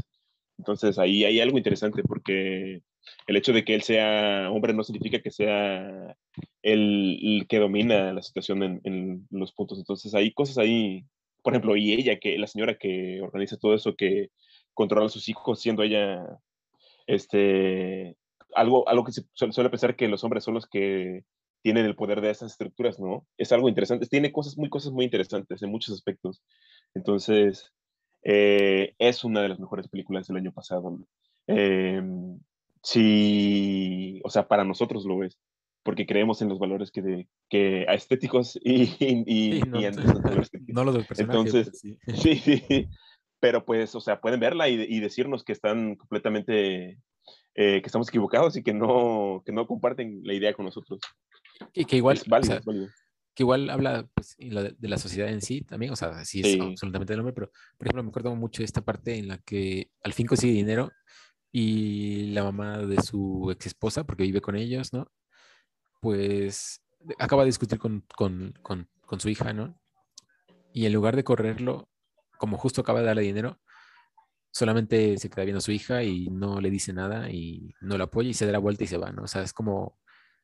Entonces ahí hay algo interesante porque el hecho de que él sea hombre no significa que sea el, que domina la situación en, en, los puntos. Entonces hay cosas ahí, por ejemplo, y ella, que la señora que organiza todo eso, que controla a sus hijos, siendo ella este, algo, algo que se suele pensar que los hombres son los que tienen el poder de esas estructuras, ¿no? Es algo interesante, tiene cosas muy, cosas muy interesantes en muchos aspectos. Entonces, eh, es una de las mejores películas del año pasado. Eh, sí, o sea, para nosotros lo es, porque creemos en los valores que, de, que estéticos y, y, no, y no los del personaje. Entonces, sí. sí. sí, pero pues, o sea, pueden verla y, y decirnos que están completamente eh, que estamos equivocados y que no, que no comparten la idea con nosotros. Y que igual, que igual habla pues, de la sociedad en sí también, o sea, sí es absolutamente el hombre, pero por ejemplo me acuerdo mucho de esta parte en la que al fin consigue dinero y la mamá de su ex esposa, porque vive con ellos, ¿no? Pues acaba de discutir con, con, con, con su hija, ¿no? Y en lugar de correrlo, como justo acaba de darle dinero, solamente se queda viendo a su hija y no le dice nada y no la apoya y se da la vuelta y se va, ¿no? O sea, es como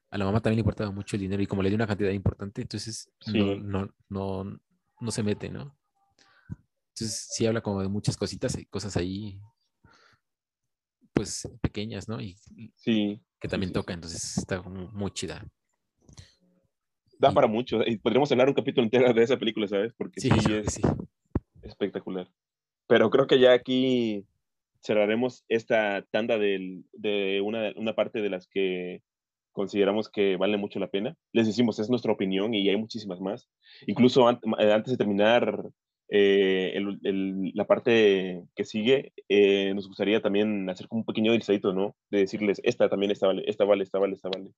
a la mamá también le importaba mucho el dinero y como le dio una cantidad importante, entonces no, Sí. no, no, no se mete, ¿no? Entonces sí habla como de muchas cositas y cosas ahí, pues pequeñas, ¿no? Y Sí. que también sí, toca, entonces está muy chida. Da Y- para mucho. Y podríamos hablar un capítulo entero de esa película, ¿sabes? Porque Sí, sí, es sí. espectacular. Pero creo que ya aquí cerraremos esta tanda del- de una, una parte de las que consideramos que vale mucho la pena. Les decimos, es nuestra opinión y hay muchísimas más. Incluso eh, antes de terminar eh, el- el- la parte que sigue, eh, nos gustaría también hacer como un pequeño listadito, ¿no? De decirles, esta también esta vale, esta vale, esta vale, esta vale.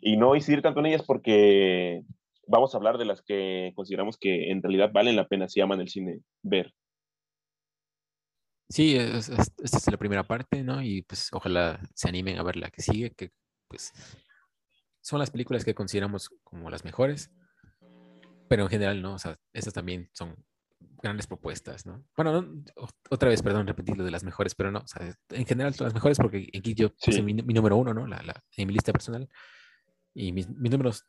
Y no incidir tanto en ellas porque vamos a hablar de las que consideramos que en realidad valen la pena si aman el cine ver. Sí, es- es- esta es la primera parte, ¿no? Y pues ojalá se animen a ver la que sigue, que pues son las películas que consideramos como las mejores, pero en general, ¿no? O sea, estas también son grandes propuestas, ¿no? Bueno, no- otra vez, perdón, repetir lo de las mejores, pero no, o sea, en general son las mejores porque aquí yo puse Sí. mi, mi número uno, ¿no? La, la- en mi lista personal, y mis, mis números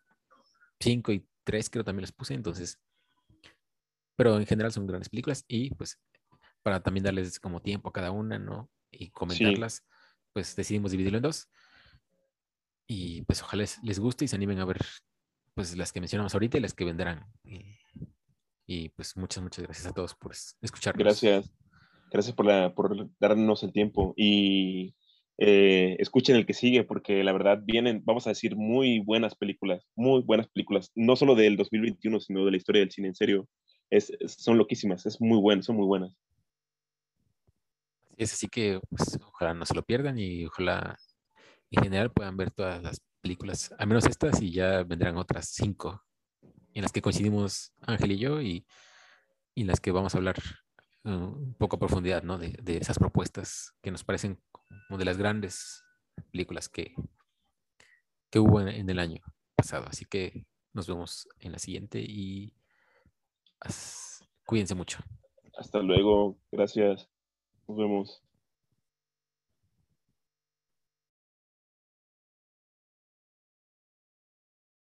cinco y tres creo también los puse, entonces, pero en general son grandes películas y pues para también darles como tiempo a cada una, ¿no? Y comentarlas, pues decidimos dividirlo en dos. Y pues ojalá les, les guste y se animen a ver pues las que mencionamos ahorita y las que vendrán. Y, y, pues muchas, muchas gracias a todos por es- escucharnos. Gracias. Gracias por, la, por darnos el tiempo y eh, escuchen el que sigue porque la verdad vienen, vamos a decir, muy buenas películas, muy buenas películas, no solo del 2021, sino de la historia del cine, en serio. Es, es- son loquísimas, es muy bueno, son muy buenas. Es así que pues, ojalá no se lo pierdan y ojalá en general puedan ver todas las películas, al menos estas y ya vendrán otras cinco en las que coincidimos Ángel y yo y, y en las que vamos a hablar uh, un poco a profundidad, ¿no? De, de esas propuestas que nos parecen como de las grandes películas que, que hubo en, el año pasado. Así que nos vemos en la siguiente y as- cuídense mucho. Hasta luego, gracias. Nos vemos.